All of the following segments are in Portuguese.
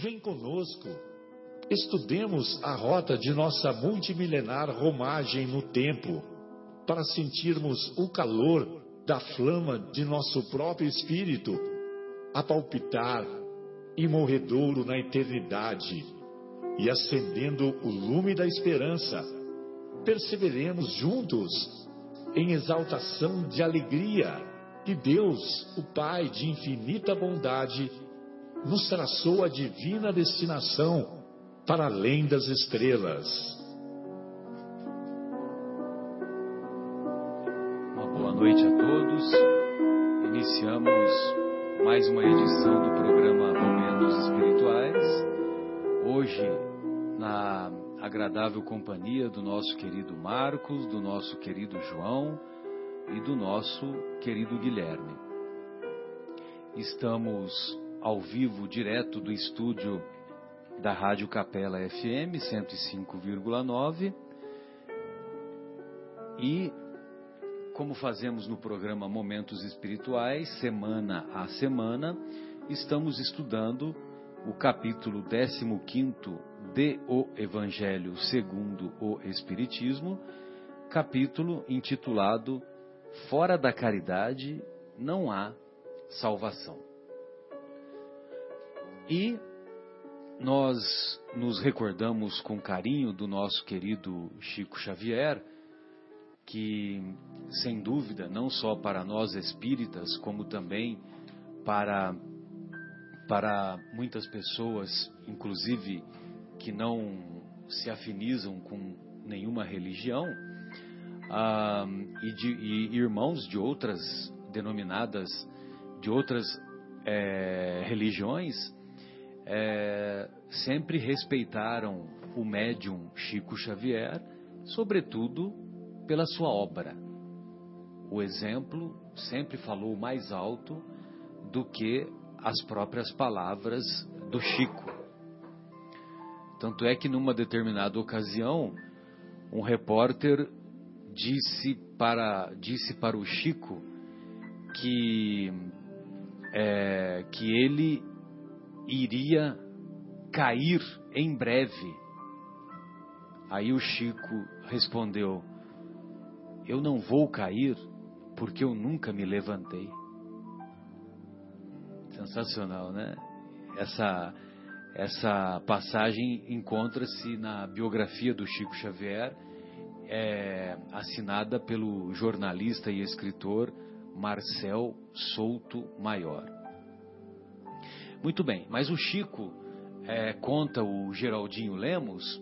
vem conosco. Estudemos a rota de nossa multimilenar romagem no tempo, para sentirmos o calor da flama de nosso próprio espírito a palpitar imorredouro na eternidade e acendendo o lume da esperança, perseveremos juntos em exaltação de alegria que Deus, o Pai de infinita bondade, nos traçou a divina destinação para além das estrelas. Uma boa noite a todos. Iniciamos mais uma edição do programa Momentos Espirituais. Hoje, na agradável companhia do nosso querido Marcos, do nosso querido João e do nosso querido Guilherme. Estamos ao vivo, direto do estúdio da Rádio Capela FM 105,9 e como fazemos no programa Momentos Espirituais, semana a semana, estamos estudando o capítulo 15 de O Evangelho segundo o Espiritismo, capítulo intitulado Fora da caridade não há salvação. E nós nos recordamos com carinho do nosso querido Chico Xavier, que, sem dúvida, não só para nós espíritas, como também para, para muitas pessoas, inclusive que não se afinizam com nenhuma religião, ah, e, de, e irmãos de outras denominadas, de outras é, religiões, é, sempre respeitaram o médium Chico Xavier, sobretudo pela sua obra. O exemplo sempre falou mais alto do que as próprias palavras do Chico. Tanto é que numa determinada ocasião, um repórter disse para, disse para o Chico que, é, que ele iria cair em breve. Aí o Chico respondeu: eu não vou cair porque eu nunca me levantei. Sensacional, né? Essa, essa passagem encontra-se na biografia do Chico Xavier, é, assinada pelo jornalista e escritor Marcel Souto Maior. Muito bem, mas o Chico é, conta o Geraldinho Lemos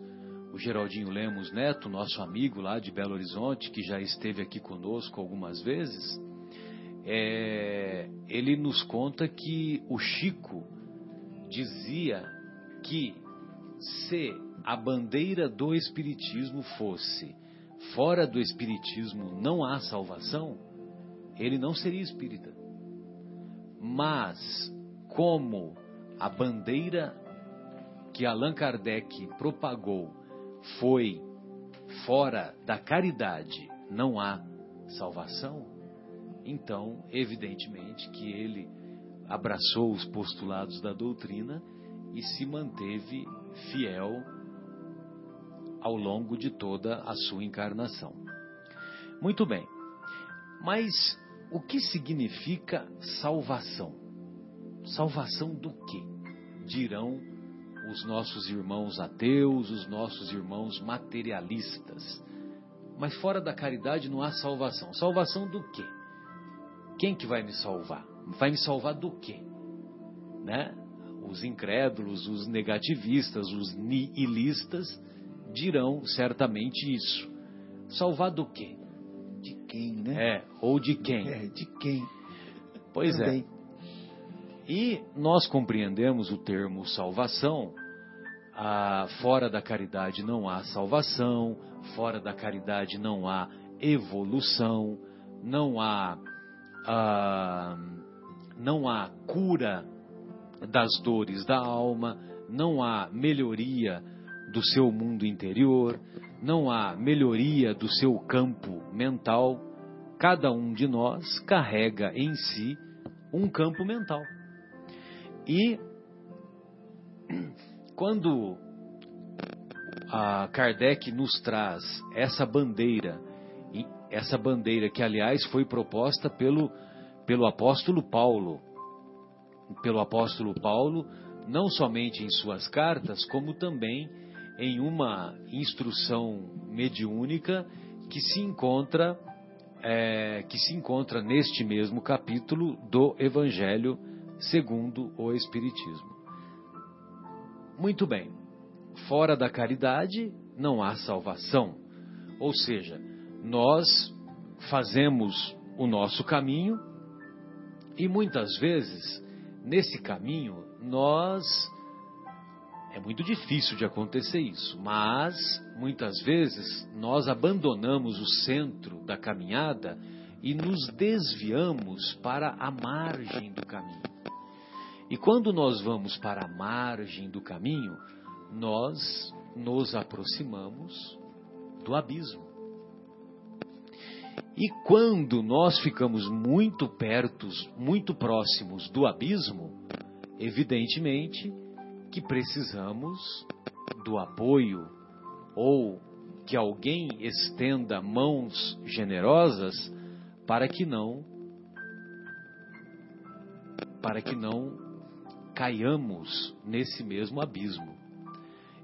o Geraldinho Lemos Neto, nosso amigo lá de Belo Horizonte, que já esteve aqui conosco algumas vezes, é, ele nos conta que o Chico dizia que se a bandeira do Espiritismo fosse fora do Espiritismo não há salvação, ele não seria espírita. Mas, como a bandeira que Allan Kardec propagou foi fora da caridade, não há salvação, então, evidentemente, que ele abraçou os postulados da doutrina e se manteve fiel ao longo de toda a sua encarnação. Muito bem, mas o que significa salvação? Salvação do que? Dirão os nossos irmãos ateus, os nossos irmãos materialistas. Mas fora da caridade não há salvação. Salvação do quê? Quem que vai me salvar? Vai me salvar do quê? Né? Os incrédulos, os negativistas, os nihilistas dirão certamente isso. Salvar do quê? De quem, né? É, ou de quem? É, de quem? Pois é. Também. é. E nós compreendemos o termo salvação. Ah, fora da caridade não há salvação, fora da caridade não há evolução, não há, ah, não há cura das dores da alma, não há melhoria do seu mundo interior, não há melhoria do seu campo mental. Cada um de nós carrega em si um campo mental. E quando a Kardec nos traz essa bandeira, essa bandeira que aliás foi proposta pelo pelo apóstolo Paulo, pelo apóstolo Paulo, não somente em suas cartas, como também em uma instrução mediúnica que se encontra é, que se encontra neste mesmo capítulo do Evangelho segundo o Espiritismo. Muito bem, fora da caridade não há salvação, ou seja, nós fazemos o nosso caminho e muitas vezes nesse caminho nós é muito difícil de acontecer isso, mas muitas vezes nós abandonamos o centro da caminhada e nos desviamos para a margem do caminho. E quando nós vamos para a margem do caminho, nós nos aproximamos do abismo. E quando nós ficamos muito perto, muito próximos do abismo, evidentemente que precisamos do apoio ou que alguém estenda mãos generosas para que não para que não caiamos nesse mesmo abismo.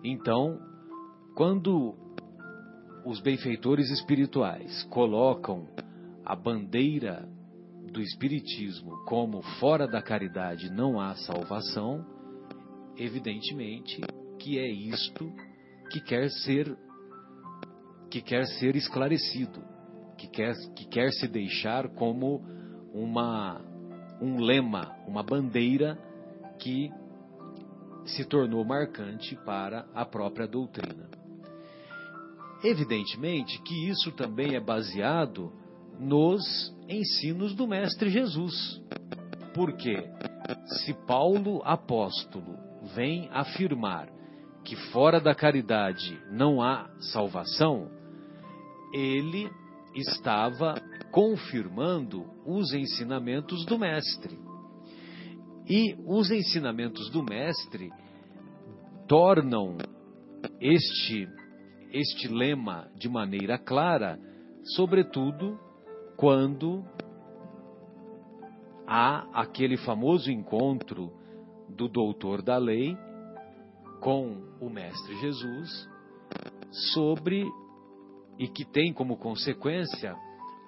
Então, quando os benfeitores espirituais colocam a bandeira do espiritismo como fora da caridade não há salvação, evidentemente que é isto que quer ser que quer ser esclarecido, que quer, que quer se deixar como uma um lema, uma bandeira que se tornou marcante para a própria doutrina. Evidentemente que isso também é baseado nos ensinos do Mestre Jesus. Porque se Paulo apóstolo vem afirmar que fora da caridade não há salvação, ele estava confirmando os ensinamentos do Mestre. E os ensinamentos do Mestre tornam este, este lema de maneira clara, sobretudo quando há aquele famoso encontro do doutor da lei com o Mestre Jesus sobre e que tem como consequência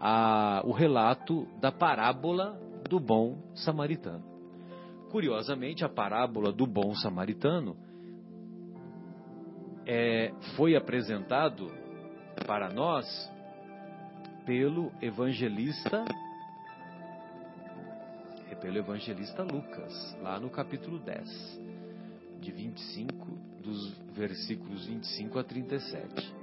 a, o relato da parábola do bom samaritano. Curiosamente, a parábola do bom samaritano é, foi apresentado para nós pelo evangelista pelo evangelista Lucas, lá no capítulo 10, de 25, dos versículos 25 a 37.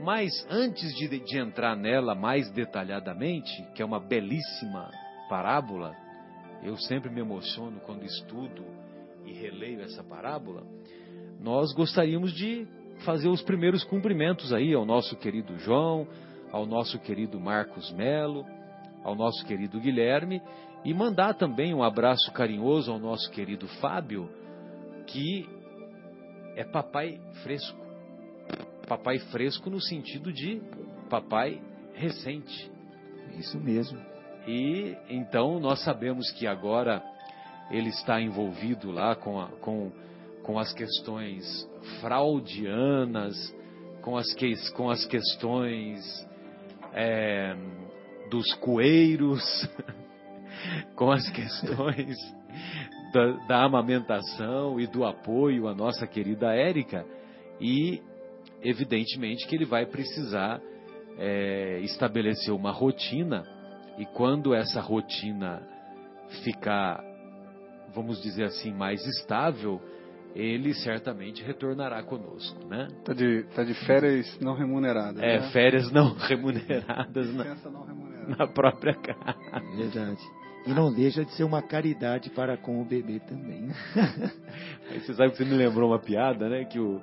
Mas antes de, de entrar nela mais detalhadamente, que é uma belíssima parábola, eu sempre me emociono quando estudo e releio essa parábola, nós gostaríamos de fazer os primeiros cumprimentos aí ao nosso querido João, ao nosso querido Marcos Melo, ao nosso querido Guilherme e mandar também um abraço carinhoso ao nosso querido Fábio, que é papai fresco. Papai fresco no sentido de papai recente. Isso mesmo. E então nós sabemos que agora ele está envolvido lá com, a, com, com as questões fraudianas, com as, que, com as questões é, dos coeiros. com as questões da, da, amamentação e do apoio à nossa querida Érica e evidentemente que ele vai precisar é, estabelecer uma rotina e quando essa rotina ficar, vamos dizer assim, mais estável, ele certamente retornará conosco, né? Tá de, tá de férias não remuneradas. É, né? férias não remuneradas na, não remunerada. na própria casa. Verdade. E não deixa de ser uma caridade para com o bebê também. Aí você sabe que você me lembrou uma piada, né? Que o,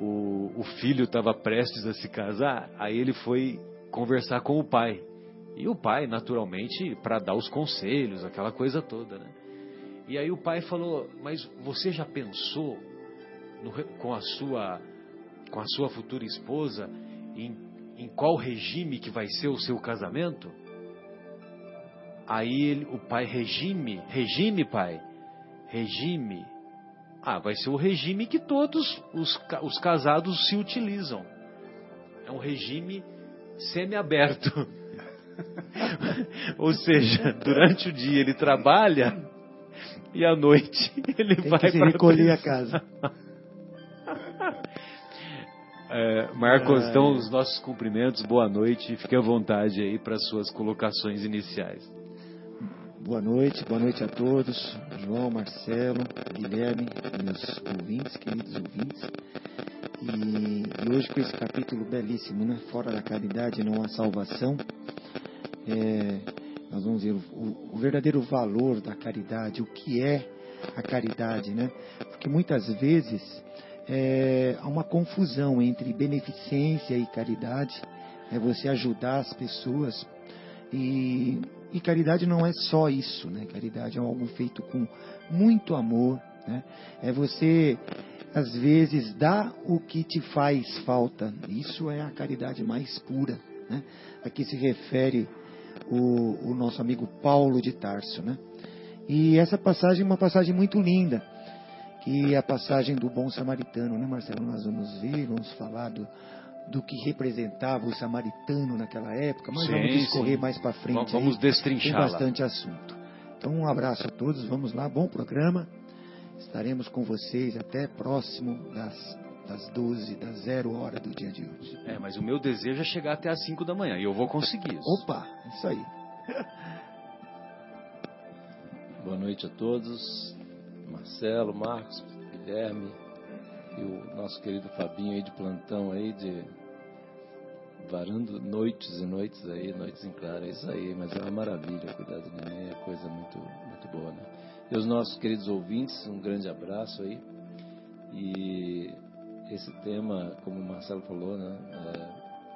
o, o filho estava prestes a se casar, aí ele foi conversar com o pai. E o pai, naturalmente, para dar os conselhos, aquela coisa toda, né? E aí o pai falou: Mas você já pensou no, com a sua com a sua futura esposa em, em qual regime que vai ser o seu casamento? Aí ele, o pai regime, regime pai, regime. Ah, vai ser o regime que todos os, os casados se utilizam. É um regime semi-aberto. Ou seja, durante o dia ele trabalha e à noite ele Tem vai para recolher a casa. É, Marcos, Ah, então os nossos cumprimentos, boa noite fique à vontade aí para suas colocações iniciais. Boa noite, boa noite a todos. João, Marcelo, Guilherme, meus ouvintes, queridos ouvintes. E, e hoje com esse capítulo belíssimo, né? Fora da caridade não há salvação. É, nós vamos ver o, o- verdadeiro valor da caridade, o que é a caridade, né? Porque muitas vezes é, há uma confusão entre beneficência e caridade. É você ajudar as pessoas e, e caridade não é só isso, né? Caridade é algo feito com muito amor, né? É você às vezes dar o que te faz falta. Isso é a caridade mais pura, né? Aqui se refere o, o nosso amigo Paulo de Tarso, né? E essa passagem é uma passagem muito linda, que é a passagem do bom samaritano, né, Marcelo? Nós vamos ver, vamos falar do, do que representava o samaritano naquela época, mas Sim, vamos discorrer sim. mais para frente. Vamos- destrinchar Tem bastante assunto. Então, um abraço a todos, vamos lá, bom programa. Estaremos com vocês até próximo das, das 12, das 0 hora do dia de hoje. É, mas o meu desejo é chegar até às 5 da manhã e eu vou conseguir isso. Opa, isso aí. Boa noite a todos. Marcelo, Marcos, Guilherme e o nosso querido Fabinho aí de plantão aí, de varando noites e noites aí, noites em claro, é isso aí, mas é uma maravilha cuidar do neném, é coisa muito, muito boa, né? E os nossos queridos ouvintes, um grande abraço aí. E esse tema, como o Marcelo falou, né?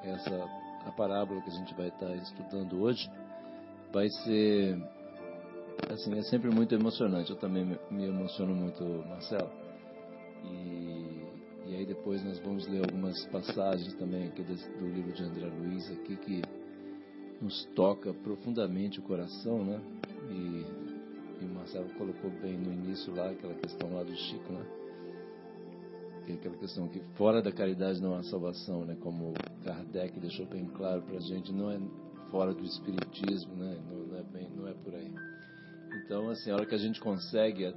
é, essa a parábola que a gente vai estar estudando hoje vai ser assim, é sempre muito emocionante. Eu também me, emociono muito, Marcelo. E, e aí depois nós vamos ler algumas passagens também aqui desse, do livro de André Luiz aqui que nos toca profundamente o coração, né? E, e o Marcelo colocou bem no início lá aquela questão lá do Chico, né? Que aquela questão que fora da caridade não há salvação, né? Como Kardec deixou bem claro para a gente, não é fora do espiritismo, né? Não, não é bem, não é por aí. Então, assim, a hora que a gente consegue é,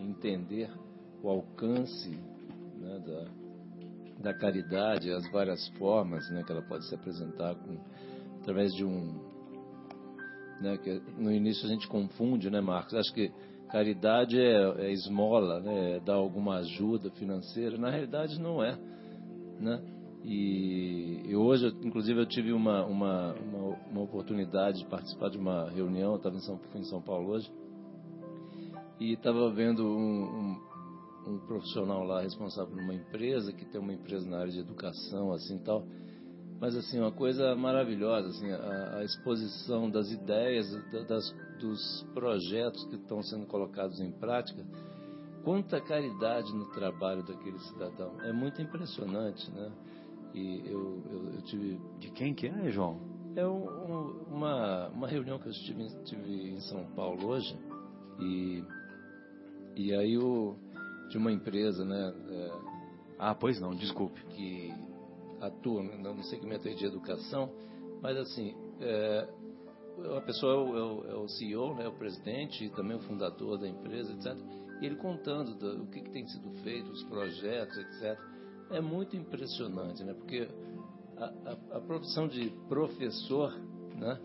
entender o alcance né, da, da caridade, as várias formas né, que ela pode se apresentar com, através de um. Né, que no início a gente confunde, né, Marcos? Acho que caridade é, é esmola, né, é dar alguma ajuda financeira. Na realidade, não é. Né? E, e hoje, inclusive, eu tive uma, uma, uma, uma, oportunidade de participar de uma reunião. Eu estava em São, em São Paulo hoje e estava vendo um, um, um, profissional lá responsável por uma empresa que tem uma empresa na área de educação, assim tal. Mas assim uma coisa maravilhosa, assim a, a exposição das ideias, das, dos projetos que estão sendo colocados em prática. Quanta caridade no trabalho daquele cidadão. É muito impressionante, né? E eu, eu, eu tive. De quem que é, João? É um, um, uma, uma reunião que eu estive, estive em São Paulo hoje. E, e aí o, de uma empresa, né? É, ah, pois não, desculpe. Que atua no segmento de educação, mas assim. É, a pessoa é o, é o, CEO, né, o presidente e também o fundador da empresa, etc. E ele contando do, o que, que tem sido feito, os projetos, etc é muito impressionante, né? Porque a, a, a, profissão de professor, né?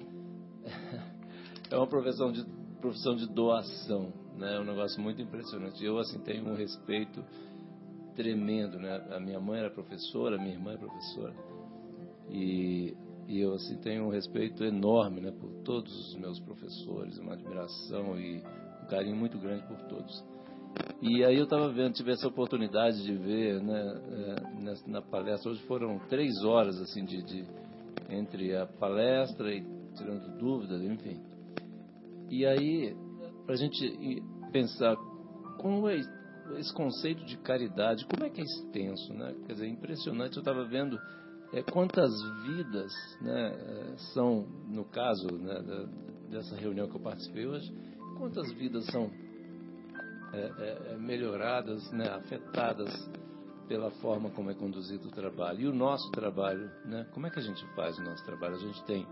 É uma profissão de profissão de doação, né? É um negócio muito impressionante. Eu assim tenho um respeito tremendo, né? A minha mãe era professora, minha irmã é professora e, e eu assim tenho um respeito enorme, né? Por todos os meus professores, uma admiração e um carinho muito grande por todos. E aí eu estava vendo, tive essa oportunidade de ver, né, é, na palestra. Hoje foram três horas assim de, de entre a palestra e tirando dúvidas, enfim. E aí para a gente pensar como é esse conceito de caridade, como é que é extenso, né? Quer dizer, impressionante. Eu estava vendo é, quantas vidas, né, é, são, no caso né, dessa reunião que eu participei hoje, quantas vidas são é, é, é, melhoradas, né, afetadas pela forma como é conduzido o trabalho. E o nosso trabalho, né, como é que a gente faz o nosso trabalho? A gente tem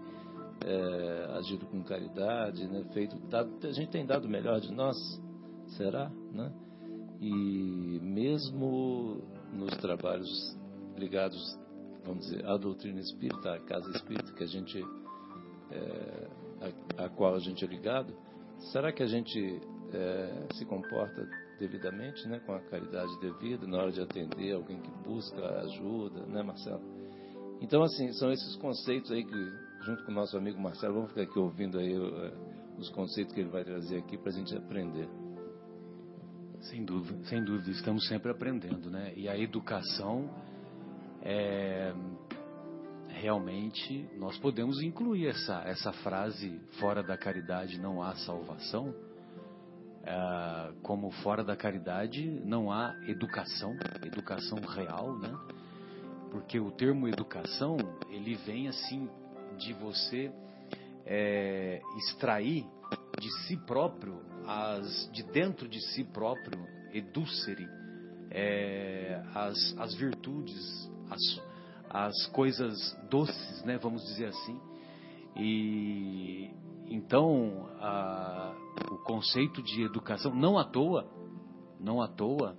é, agido com caridade, né, feito, dado, a gente tem dado o melhor de nós, será? Né? E mesmo nos trabalhos ligados, vamos dizer, à doutrina espírita, à casa espírita que a gente, é, a, qual a gente é ligado, será que a gente é, se comporta devidamente, né, com a caridade devida na hora de atender alguém que busca ajuda, né, Marcelo? Então, assim, são esses conceitos aí que, junto com o nosso amigo Marcelo, vamos ficar aqui ouvindo aí uh, os conceitos que ele vai trazer aqui para a gente aprender. Sem dúvida, sem dúvida, estamos sempre aprendendo, né? E a educação é realmente nós podemos incluir essa essa frase fora da caridade não há salvação é, como fora da caridade não há educação, educação real, né? Porque o termo educação ele vem assim de você é, extrair de si próprio as de dentro de si próprio educere é, as, as virtudes, as, as coisas doces, né? Vamos dizer assim. E então a, o conceito de educação, não à toa, não à toa,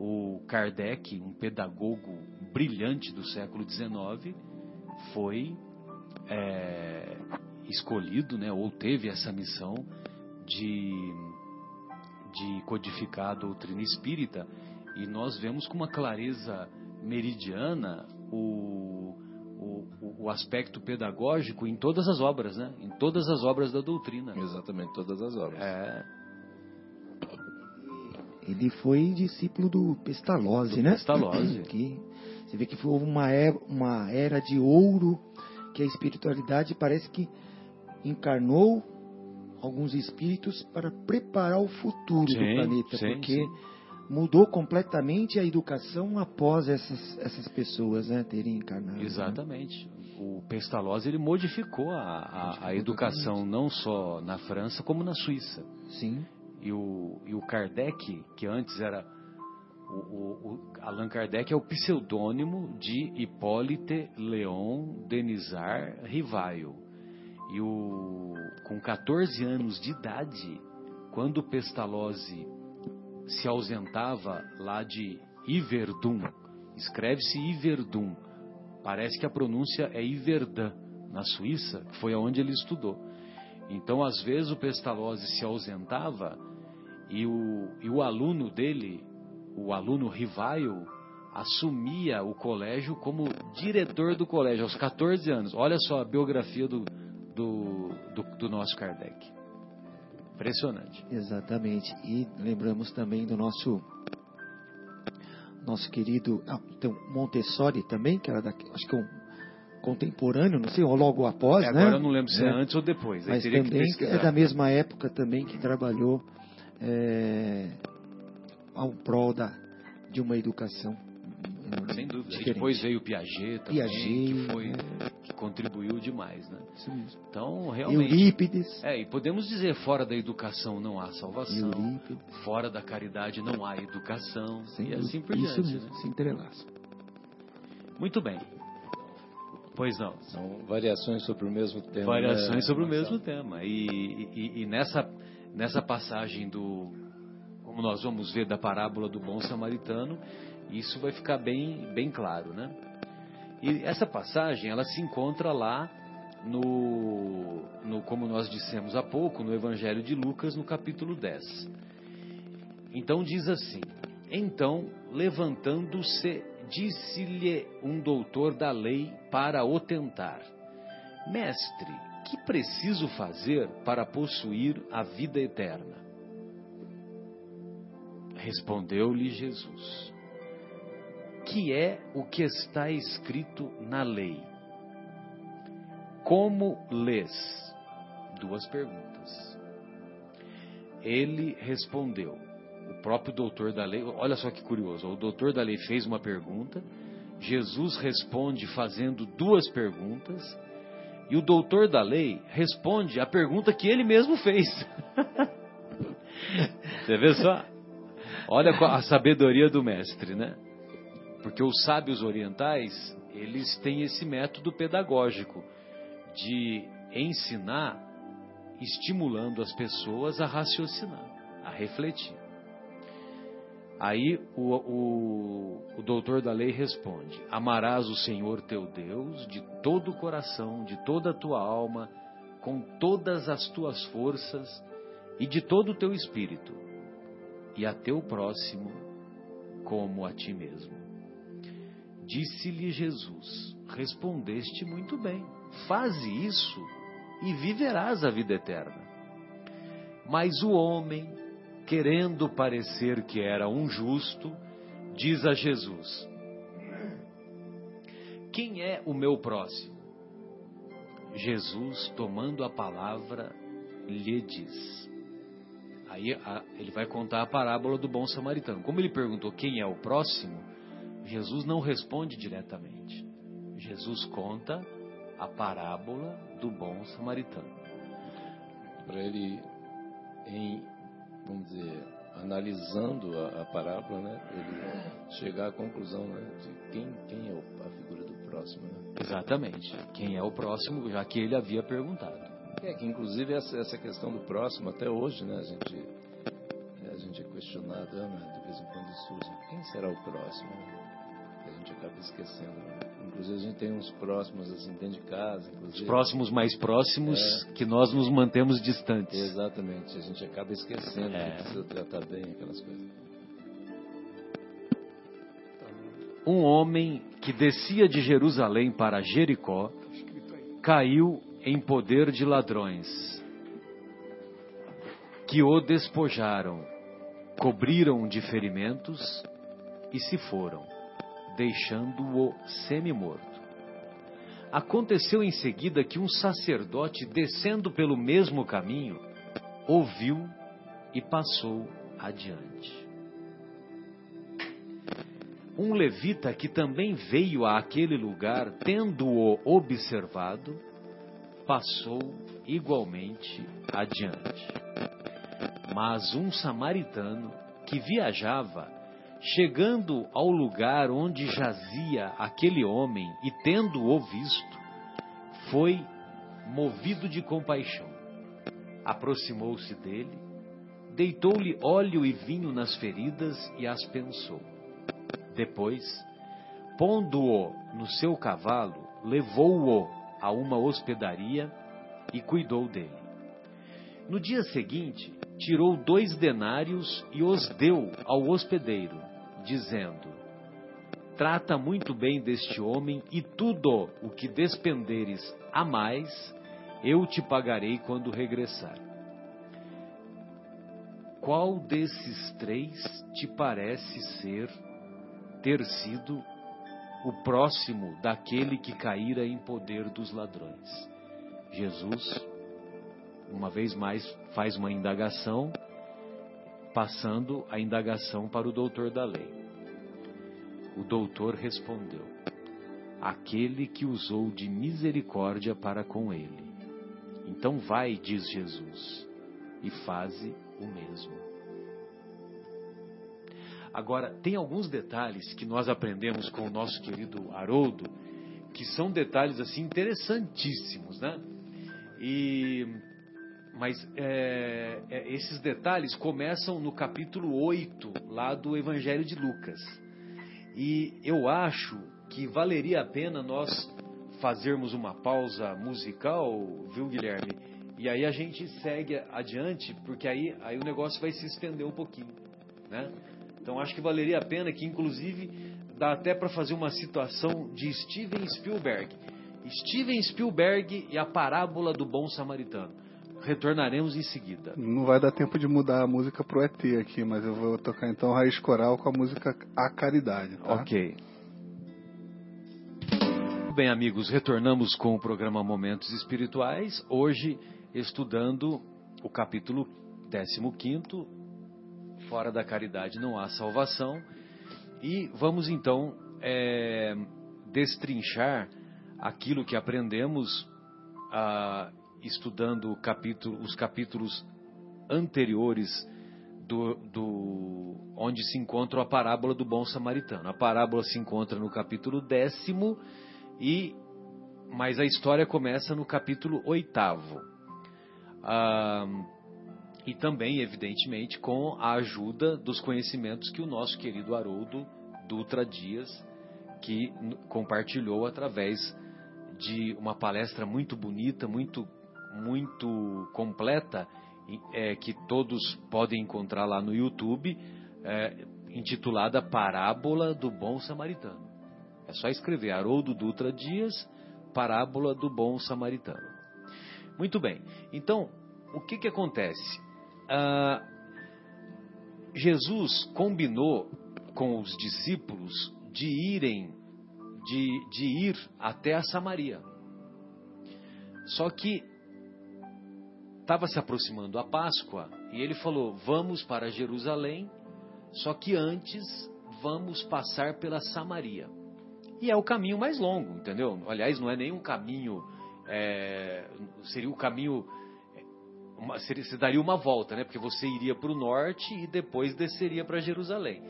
o Kardec, um pedagogo brilhante do século XIX, foi é, escolhido, né, ou teve essa missão de, de codificar a doutrina espírita. E nós vemos com uma clareza meridiana o, o, o, aspecto pedagógico em todas as obras, né? Em todas as obras da doutrina. Exatamente, todas as obras. É. Ele foi discípulo do Pestalozzi, do né? Pestalozzi. Que você vê que foi uma era, uma era de ouro que a espiritualidade parece que encarnou alguns espíritos para preparar o futuro sim, do planeta, sim, porque sim mudou completamente a educação após essas, essas pessoas né, terem encarnado. Né? Exatamente. Né? O Pestalozzi ele modificou a, a, a educação não só na França como na Suíça. Sim. E o, e o Kardec, que antes era o, o, o, Allan Kardec é o pseudônimo de Hippolyte Léon Denisard Rivaio. E o, com 14 anos de idade, quando Pestalozzi se ausentava lá de Iverdun. Escreve-se Iverdun. Parece que a pronúncia é Iverdun, na Suíça, que foi aonde ele estudou. Então, às vezes, o Pestalozzi se ausentava e o, e o aluno dele, o aluno Rivaio, assumia o colégio como diretor do colégio aos 14 anos. Olha só a biografia do, do, do, do nosso Kardec. Impressionante. Exatamente. E lembramos também do nosso nosso querido ah, então, Montessori também, que era da, acho que é um contemporâneo, não sei, ou logo após, é, né? Agora eu não lembro se é, é antes ou depois. Mas também é da mesma época também que trabalhou é, ao prol da, de uma educação sem dúvida. Diferente. E depois veio o Piaget também, Piaget, que, foi, é. que contribuiu demais, né? Então, realmente... Eurípides. É, e podemos dizer, fora da educação não há salvação, Eurípides. fora da caridade não há educação, sem e assim por diante. Isso mesmo, né? se entrelaça. Muito bem. Pois não. São variações sobre o mesmo tema. Variações né? sobre o mesmo tema. E, e, e nessa, nessa passagem do... Como nós vamos ver da parábola do bom samaritano, isso vai ficar bem, bem claro, né? E essa passagem, ela se encontra lá no, no, como nós dissemos há pouco, no Evangelho de Lucas, no capítulo 10. Então diz assim: Então, levantando-se, disse-lhe um doutor da lei para o tentar: Mestre, que preciso fazer para possuir a vida eterna? Respondeu-lhe Jesus: que é o que está escrito na lei? Como lês? Duas perguntas. Ele respondeu, o próprio doutor da lei, olha só que curioso, o doutor da lei fez uma pergunta, Jesus responde fazendo duas perguntas, e o doutor da lei responde a pergunta que ele mesmo fez. Você vê só? Olha a sabedoria do mestre, né? Porque os sábios orientais, eles têm esse método pedagógico de ensinar estimulando as pessoas a raciocinar, a refletir. Aí o, o, o, doutor da lei responde: Amarás o Senhor teu Deus de todo o coração, de toda a tua alma, com todas as tuas forças e de todo o teu espírito, e a teu próximo como a ti mesmo. Disse-lhe Jesus: Respondeste muito bem, faze isso e viverás a vida eterna. Mas o homem, querendo parecer que era um justo, diz a Jesus: Quem é o meu próximo? Jesus, tomando a palavra, lhe diz. Aí a, ele vai contar a parábola do bom samaritano. Como ele perguntou quem é o próximo, Jesus não responde diretamente. Jesus conta a parábola do bom samaritano. Para ele, em, vamos dizer, analisando a, a, parábola, né, ele chegar à conclusão né, de quem, quem é a figura do próximo. Né? Exatamente. Quem é o próximo, já que ele havia perguntado. É que inclusive essa, essa questão do próximo, até hoje, né, a gente, a gente é questionado, né, de vez em quando surge, quem será o próximo? A gente acaba esquecendo. Né? Inclusive a gente tem uns próximos assim dentro de casa. Inclusive. Os próximos mais próximos é. que nós nos mantemos distantes. Exatamente. A gente acaba esquecendo é. que precisa tratar bem aquelas coisas. Um homem que descia de Jerusalém para Jericó caiu em poder de ladrões que o despojaram, cobriram de ferimentos e se foram deixando-o semi-morto. Aconteceu em seguida que um sacerdote, descendo pelo mesmo caminho, ouviu e passou adiante. Um levita que também veio àquele lugar, tendo-o observado, passou igualmente adiante. Mas um samaritano que viajava Chegando ao lugar onde jazia aquele homem e tendo-o visto, foi movido de compaixão. Aproximou-se dele, deitou-lhe óleo e vinho nas feridas e as pensou. Depois, pondo-o no seu cavalo, levou-o a uma hospedaria e cuidou dele. No dia seguinte, tirou dois denários e os deu ao hospedeiro, dizendo: Trata muito bem deste homem, e tudo o que despenderes a mais, eu te pagarei quando regressar. Qual desses três te parece ser, ter sido o próximo daquele que caíra em poder dos ladrões? Jesus uma vez mais, faz uma indagação, passando a indagação para o doutor da lei. O doutor respondeu: Aquele que usou de misericórdia para com ele. Então vai, diz Jesus, e faze o mesmo. Agora, tem alguns detalhes que nós aprendemos com o nosso querido Haroldo, que são detalhes assim interessantíssimos, né? E mas é, é, esses detalhes começam no capítulo 8, lá do Evangelho de Lucas. E eu acho que valeria a pena nós fazermos uma pausa musical, viu, Guilherme? E aí a gente segue adiante, porque aí, aí o negócio vai se estender um pouquinho, né? Então acho que valeria a pena que, inclusive, dá até para fazer uma situação de Steven Spielberg. Steven Spielberg e a parábola do bom samaritano. Retornaremos em seguida. Não vai dar tempo de mudar a música pro ET aqui, mas eu vou tocar então Raiz Coral com a música A Caridade. Tá? Ok. Bem, amigos, retornamos com o programa Momentos Espirituais. Hoje, estudando o capítulo 15 Fora da caridade não há salvação. E vamos então é, destrinchar aquilo que aprendemos ah, estudando capítulo, os capítulos anteriores do, do, onde se encontra a parábola do bom samaritano. A parábola se encontra no capítulo décimo e mas a história começa no capítulo oitavo. Ah, e também, evidentemente, com a ajuda dos conhecimentos que o nosso querido Haroldo Dutra Dias, que compartilhou através de uma palestra muito bonita, muito, muito completa, é, que todos podem encontrar lá no YouTube, é, intitulada Parábola do Bom Samaritano. É só escrever Haroldo Dutra Dias, Parábola do Bom Samaritano. Muito bem, então, o que, que acontece? Ah, Jesus combinou com os discípulos de irem, de, de ir até a Samaria. Só que estava se aproximando a Páscoa e ele falou: Vamos para Jerusalém, só que antes vamos passar pela Samaria. E é o caminho mais longo, entendeu? Aliás, não é nem um caminho, é, seria o caminho uma, seria, se daria uma volta, né? Porque você iria para o norte e depois desceria para Jerusalém.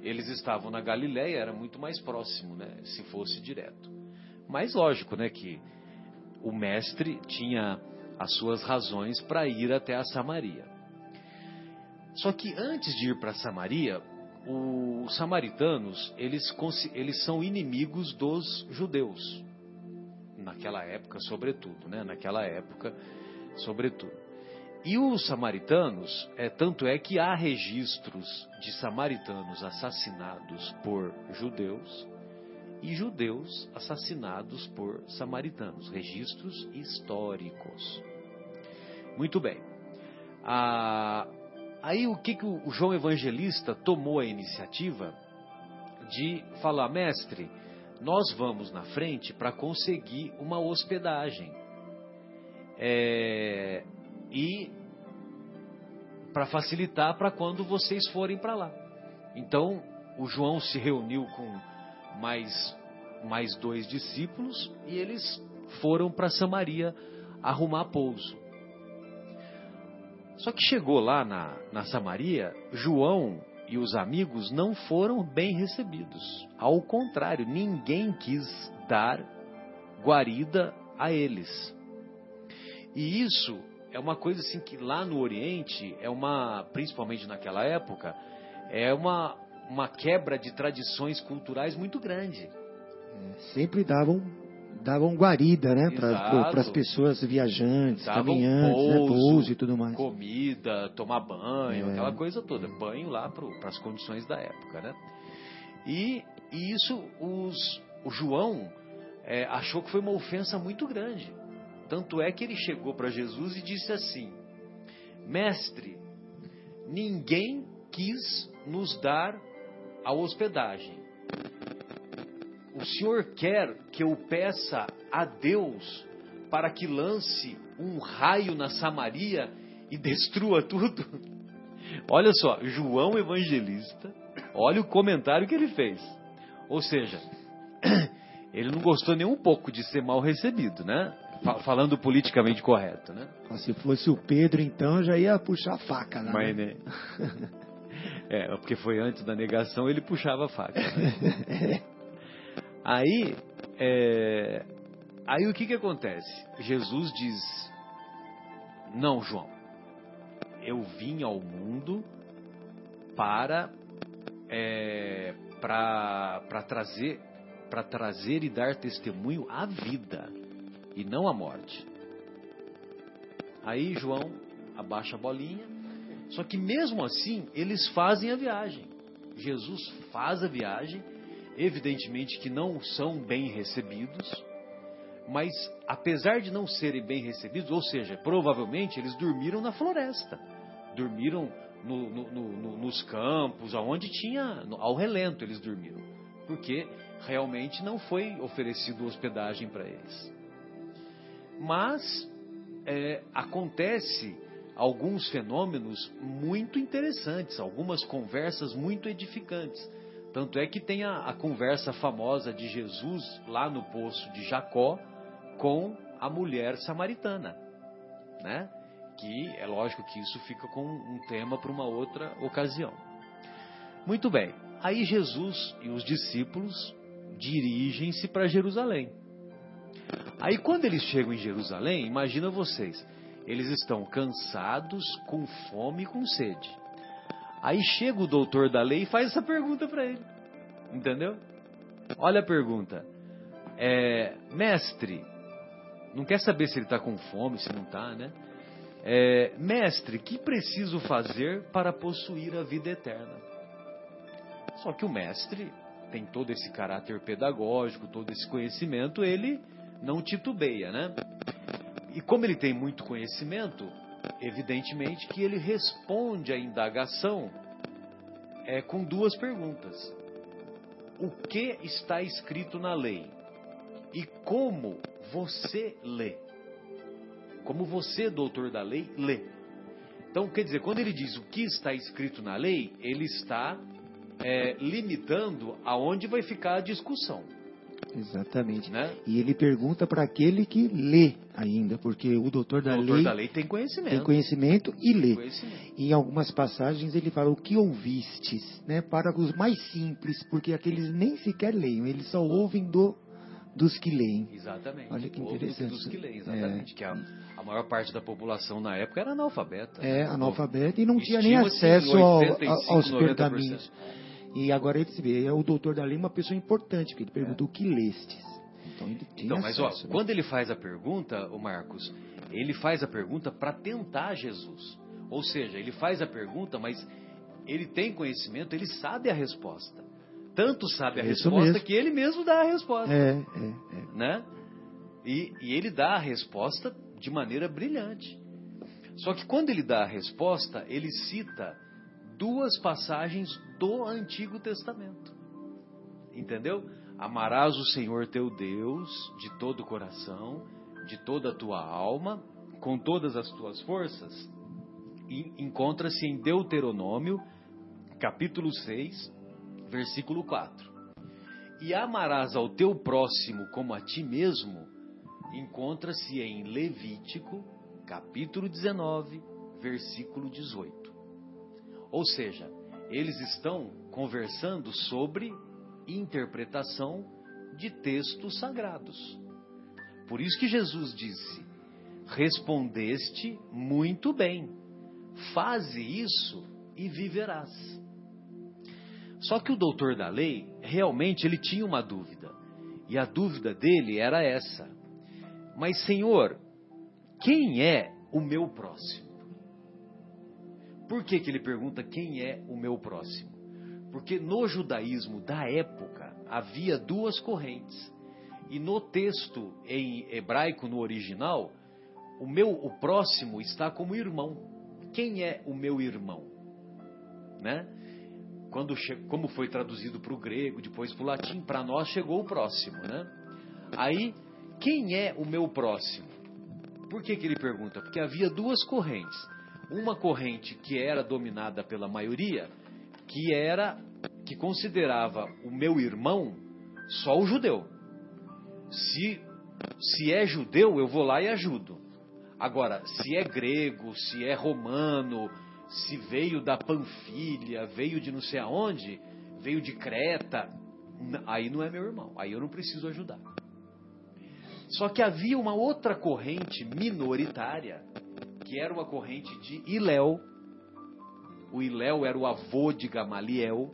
Eles estavam na Galiléia, era muito mais próximo, né? Se fosse direto. Mas lógico, né? Que o mestre tinha as suas razões para ir até a Samaria. Só que antes de ir para Samaria, os samaritanos eles, eles são inimigos dos judeus naquela época, sobretudo, né? Naquela época, sobretudo. E os samaritanos, é, tanto é que há registros de samaritanos assassinados por judeus e judeus assassinados por samaritanos, registros históricos. Muito bem. Ah, aí o que, que o João Evangelista tomou a iniciativa de falar, mestre, nós vamos na frente para conseguir uma hospedagem. É, e para facilitar para quando vocês forem para lá. Então, o João se reuniu com mais mais dois discípulos e eles foram para Samaria arrumar pouso. Só que chegou lá na, na Samaria, João e os amigos não foram bem recebidos. Ao contrário, ninguém quis dar guarida a eles. E isso é uma coisa assim que lá no Oriente é uma, principalmente naquela época, é uma uma quebra de tradições culturais muito grande. É, sempre davam davam guarida, né, para as pessoas viajantes, davam caminhantes, né, pouso, né, pouso e tudo mais. Comida, tomar banho, é. aquela coisa toda, banho lá para as condições da época, né? E, e isso os, o João é, achou que foi uma ofensa muito grande. Tanto é que ele chegou para Jesus e disse assim: Mestre, ninguém quis nos dar a hospedagem. O senhor quer que eu peça a Deus para que lance um raio na Samaria e destrua tudo? Olha só, João Evangelista, olha o comentário que ele fez. Ou seja, ele não gostou nem um pouco de ser mal recebido, né? falando politicamente correto, né? Se fosse o Pedro, então, já ia puxar a faca, né? Mas, né? É, porque foi antes da negação, ele puxava a faca. Né? aí, é, aí o que que acontece? Jesus diz, não, João, eu vim ao mundo para é, para trazer para trazer e dar testemunho à vida e não a morte. Aí João abaixa a bolinha, só que mesmo assim eles fazem a viagem. Jesus faz a viagem, evidentemente que não são bem recebidos, mas apesar de não serem bem recebidos, ou seja, provavelmente eles dormiram na floresta, dormiram no, no, no, nos campos, aonde tinha, ao relento eles dormiram, porque realmente não foi oferecido hospedagem para eles. Mas é, acontece alguns fenômenos muito interessantes, algumas conversas muito edificantes. Tanto é que tem a, a, conversa famosa de Jesus lá no poço de Jacó com a mulher samaritana, né? Que é lógico que isso fica com um tema para uma outra ocasião. Muito bem. Aí Jesus e os discípulos dirigem-se para Jerusalém. Aí quando eles chegam em Jerusalém, imagina vocês, eles estão cansados, com fome e com sede. Aí chega o doutor da lei e faz essa pergunta para ele. Entendeu? Olha a pergunta. É, mestre, não quer saber se ele está com fome, se não está, né? É, mestre, que preciso fazer para possuir a vida eterna? Só que o mestre tem todo esse caráter pedagógico, todo esse conhecimento, ele não titubeia, né? E como ele tem muito conhecimento, evidentemente que ele responde à indagação é, com duas perguntas. O que está escrito na lei? E como você lê? Como você, doutor da lei, lê? Então, quer dizer, quando ele diz o que está escrito na lei, ele está é, limitando aonde vai ficar a discussão. Exatamente. Né? E ele pergunta para aquele que lê ainda, porque o doutor da, o doutor lei, da lei tem conhecimento. tem conhecimento e lê. Conhecimento. Em algumas passagens ele fala o que ouvistes, né? Para os mais simples, porque aqueles nem sequer leem, eles só ouvem do dos que leem. Exatamente. Olha que interessante. Dos que leem, exatamente. Que a, a maior parte da população na época era analfabeta. É, analfabeto e não tinha nem acesso ao- 85, aos 90%. pergaminhos. E agora ele se vê, é o doutor da lei uma pessoa importante, porque ele pergunta o que lestes. Então ele tinha Então, mas ó, acesso, né? quando ele faz a pergunta, o Marcos, ele faz a pergunta para tentar Jesus. Ou seja, ele faz a pergunta, mas ele tem conhecimento, ele sabe a resposta. Tanto sabe a É isso resposta mesmo. que ele mesmo dá a resposta. É, é, é. né? E, e ele dá a resposta de maneira brilhante. Só que quando ele dá a resposta, ele cita duas passagens do Antigo Testamento. Entendeu? Amarás o Senhor teu Deus de todo o coração, de toda a tua alma, com todas as tuas forças. Encontra-se em Deuteronômio, capítulo 6, versículo 4. E amarás ao teu próximo como a ti mesmo, encontra-se em Levítico, capítulo 19, versículo 18. Ou seja, eles estão conversando sobre interpretação de textos sagrados. Por isso que Jesus disse: Respondeste muito bem, faze isso e viverás. Só que o doutor da lei, realmente, ele tinha uma dúvida. E a dúvida dele era essa: Mas, Senhor, quem é o meu próximo? Por que, que ele pergunta quem é o meu próximo? Porque no judaísmo da época havia duas correntes. E no texto em hebraico, no original, o meu o próximo está como irmão. Quem é o meu irmão? Né? Quando como foi traduzido para o grego, depois para o latim, para nós chegou o próximo, né? Aí, quem é o meu próximo? Por que, que ele pergunta? Porque havia duas correntes. Uma corrente que era dominada pela maioria, que era que considerava o meu irmão só o judeu. Se se é judeu, eu vou lá e ajudo. Agora, se é grego, se é romano, se veio da Panfilha, veio de não sei aonde, veio de Creta, aí não é meu irmão, aí eu não preciso ajudar. Só que havia uma outra corrente minoritária, que era uma corrente de Iléu. O Iléu era o avô de Gamaliel.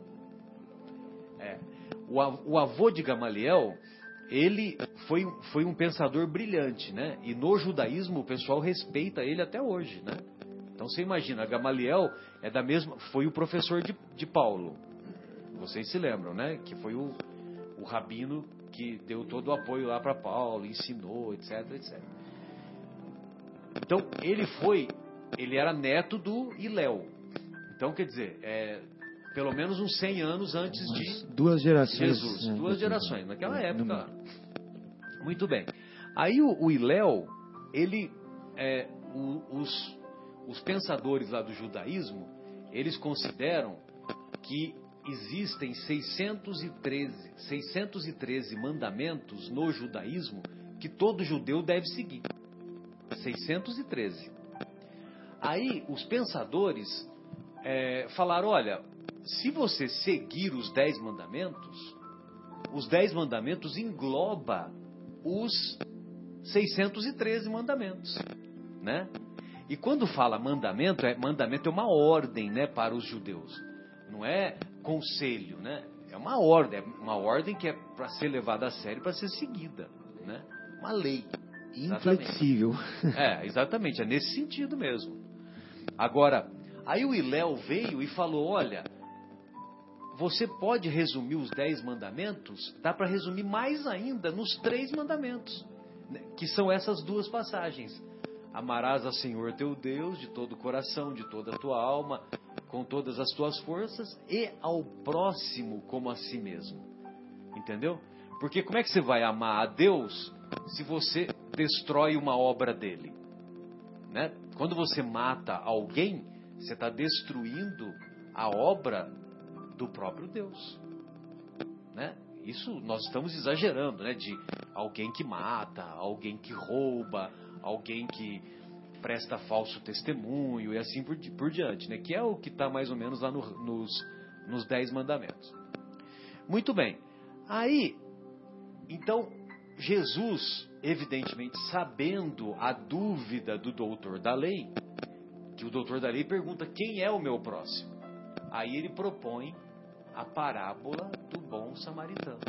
É. O, av- o avô de Gamaliel, ele foi, foi um pensador brilhante, né? E no judaísmo o pessoal respeita ele até hoje, né? Então você imagina, Gamaliel é da mesma, foi o professor de, de Paulo. Vocês se lembram, né? Que foi o, o rabino que deu todo o apoio lá para Paulo, ensinou, etc, etc. Então ele foi, ele era neto do Iléu. Então quer dizer, é, pelo menos uns 100 anos antes de duas gerações. Jesus, né, duas gerações, naquela é, época. lá. Muito bem. Aí o, o Iléu, ele, é, o- os, os pensadores lá do judaísmo, eles consideram que existem 613, 613 mandamentos no judaísmo que todo judeu deve seguir. 613. Aí os pensadores é, falaram: olha, se você seguir os dez mandamentos, os dez mandamentos engloba os 613 mandamentos, né? E quando fala mandamento, é mandamento é uma ordem, né, para os judeus. Não é conselho, né? É uma ordem, é uma ordem que é para ser levada a sério, para ser seguida, né? Uma lei. Inflexível. É, exatamente, é nesse sentido mesmo. Agora, aí o Iléu veio e falou: olha, você pode resumir os dez mandamentos, dá para resumir mais ainda nos três mandamentos, né, que são essas duas passagens. Amarás ao Senhor teu Deus de todo o coração, de toda a tua alma, com todas as tuas forças, e ao próximo como a si mesmo. Entendeu? Porque como é que você vai amar a Deus se você destrói uma obra dele? Né? Quando você mata alguém, você está destruindo a obra do próprio Deus. Né? Isso nós estamos exagerando, né? De alguém que mata, alguém que rouba, alguém que presta falso testemunho e assim por, por diante, né? Que é o que está mais ou menos lá no, nos, nos Dez Mandamentos. Muito bem. Aí, então, Jesus, evidentemente, sabendo a dúvida do doutor da lei, que o doutor da lei pergunta quem é o meu próximo. Aí ele propõe a parábola do bom samaritano.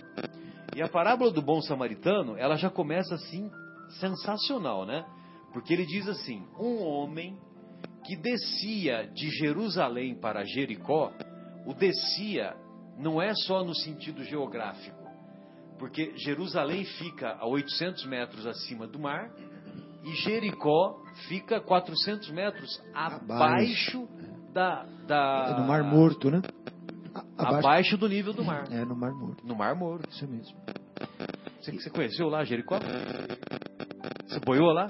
E a parábola do bom samaritano, ela já começa assim sensacional, né? Porque ele diz assim: um homem que descia de Jerusalém para Jericó, o descia não é só no sentido geográfico, porque Jerusalém fica a 800 metros acima do mar e Jericó fica 400 metros abaixo, da, da. É no Mar Morto, né? Abaixo, abaixo do nível do mar. É, no Mar Morto. No Mar Morto. Isso mesmo. Você, você conheceu lá Jericó? Você boiou lá?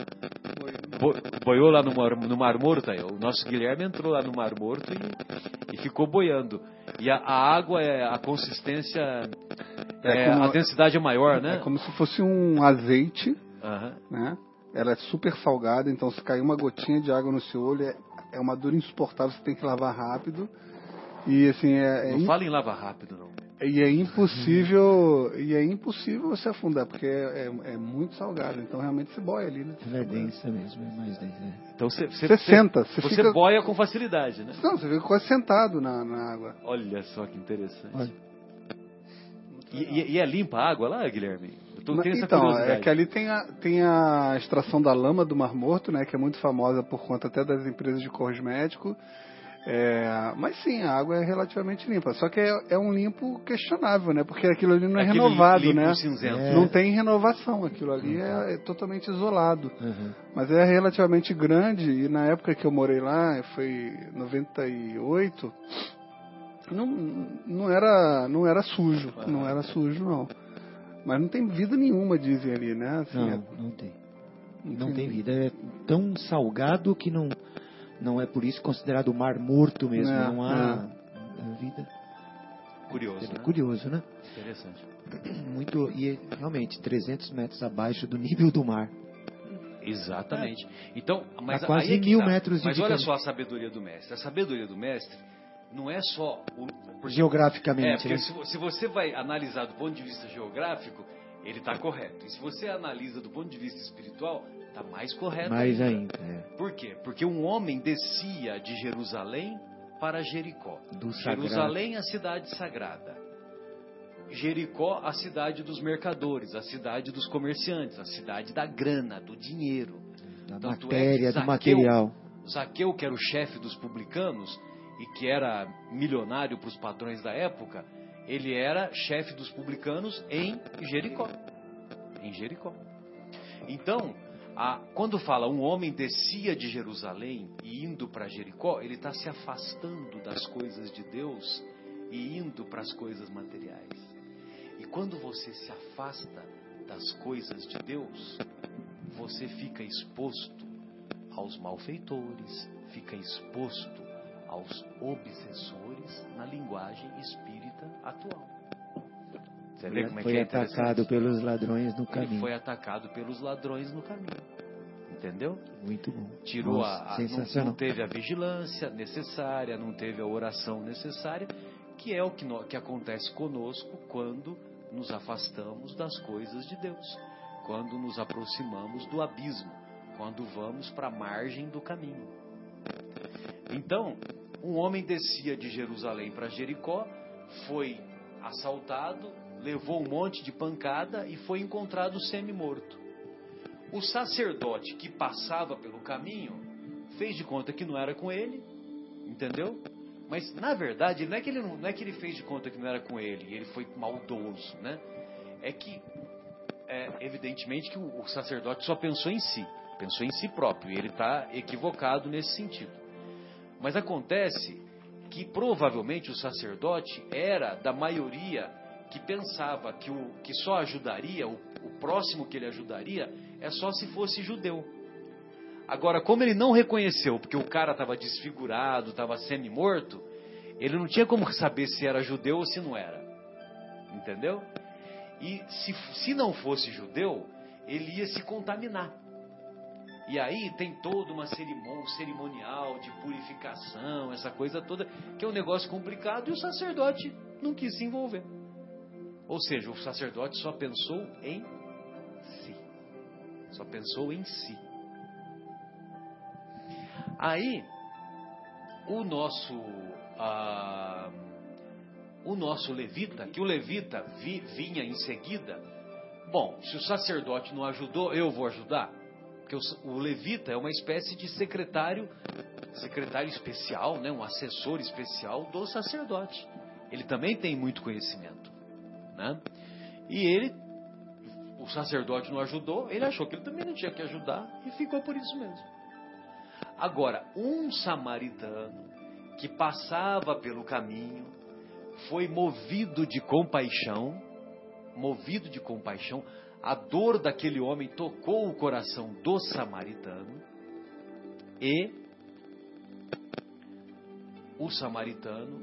Bo, boiou lá no Mar, no mar Morto? Aí. O nosso Guilherme entrou lá no Mar Morto e, e ficou boiando. E a, a, água, é a consistência, é, é como, a densidade é maior, né? É como se fosse um azeite, uhum. né? Ela é super salgada, então se cair uma gotinha de água no seu olho, é, é uma dor insuportável, você tem que lavar rápido. E assim, é, é não fala em lava rápido, não. E é impossível, e é impossível você afundar, porque é, é, é muito salgado. Então realmente você boia ali, né? Ela é densa mesmo, é mais densa. É. Então você, você, você senta, você, você fica... boia com facilidade, né? Não, você fica quase sentado na, na água. Olha só que interessante. Olha. E, e, é limpa a água lá, Guilherme? Tô, então, é que ali tem a, tem a extração da lama do Mar Morto, né? Que é muito famosa por conta até das empresas de cosmético. É, mas sim, a água é relativamente limpa. Só que é, é um limpo questionável, né? Porque aquilo ali não é, é renovado, limpo né? Cinzento. É. Não tem renovação. Aquilo ali é, é totalmente isolado. Uhum. Mas é relativamente grande e na época que eu morei lá, foi 98, não, não era não era sujo, não era sujo não. Mas não tem vida nenhuma, dizem ali, né? Assim, não, é não tem. Não, não tem vida. É tão salgado que não não é por isso considerado mar morto mesmo. Não, não há não. vida. Curioso, é né? Curioso, né? Interessante. Muito e realmente 300 metros abaixo do nível do mar. Exatamente. Então, mas a quase é mil tá. metros de Mas olha só a sabedoria do mestre. A sabedoria do mestre não é só o, geograficamente. É, porque né? se, se você vai analisar do ponto de vista geográfico, ele está correto. E se você analisa do ponto de vista espiritual, está mais correto. Mais ainda. ainda é. Por quê? Porque um homem descia de Jerusalém para Jericó. Do Jerusalém, a cidade sagrada. Jericó, a cidade dos mercadores, a cidade dos comerciantes, a cidade da grana, do dinheiro. Da Tanto matéria, é Zaqueu, do material. Zaqueu, que era o chefe dos publicanos e que era milionário para os padrões da época, ele era chefe dos publicanos em Jericó. Em Jericó. Então, a, quando fala um homem descia de Jerusalém e indo para Jericó, ele está se afastando das coisas de Deus e indo para as coisas materiais. E quando você se afasta das coisas de Deus, você fica exposto aos malfeitores, fica exposto aos obsessores na linguagem espírita atual. Você vê como é foi que é atacado pelos ladrões no caminho. Ele foi atacado pelos ladrões no caminho. Entendeu? Muito bom. Tirou Nossa, a, a não, não, teve a vigilância necessária, não teve a oração necessária, que é o que, no, que acontece conosco quando nos afastamos das coisas de Deus, quando nos aproximamos do abismo, quando vamos para a margem do caminho. Então, um homem descia de Jerusalém para Jericó, foi assaltado, levou um monte de pancada e foi encontrado semi-morto. O sacerdote que passava pelo caminho fez de conta que não era com ele, entendeu? Mas na verdade não é que ele não, não é que ele fez de conta que não era com ele, ele foi maldoso, né? É que é, evidentemente que o, o sacerdote só pensou em si, pensou em si próprio e ele está equivocado nesse sentido. Mas acontece que provavelmente o sacerdote era da maioria que pensava que, o, que só ajudaria, o, o próximo que ele ajudaria, é só se fosse judeu. Agora, como ele não reconheceu, porque o cara estava desfigurado, estava semi-morto, ele não tinha como saber se era judeu ou se não era. Entendeu? E se, se não fosse judeu, ele ia se contaminar. E aí tem toda uma cerimônia, cerimonial de purificação, essa coisa toda, que é um negócio complicado e o sacerdote não quis se envolver. Ou seja, o sacerdote só pensou em si. Só pensou em si. Aí, o nosso, ah, o nosso levita, que o levita vi, vinha em seguida, bom, se o sacerdote não ajudou, eu vou ajudar. Porque o, o levita é uma espécie de secretário, secretário especial, né, um assessor especial do sacerdote. Ele também tem muito conhecimento. Né? E ele, o sacerdote não ajudou, ele achou que ele também não tinha que ajudar e ficou por isso mesmo. Agora, um samaritano que passava pelo caminho foi movido de compaixão, movido de compaixão, a dor daquele homem tocou o coração do samaritano e o samaritano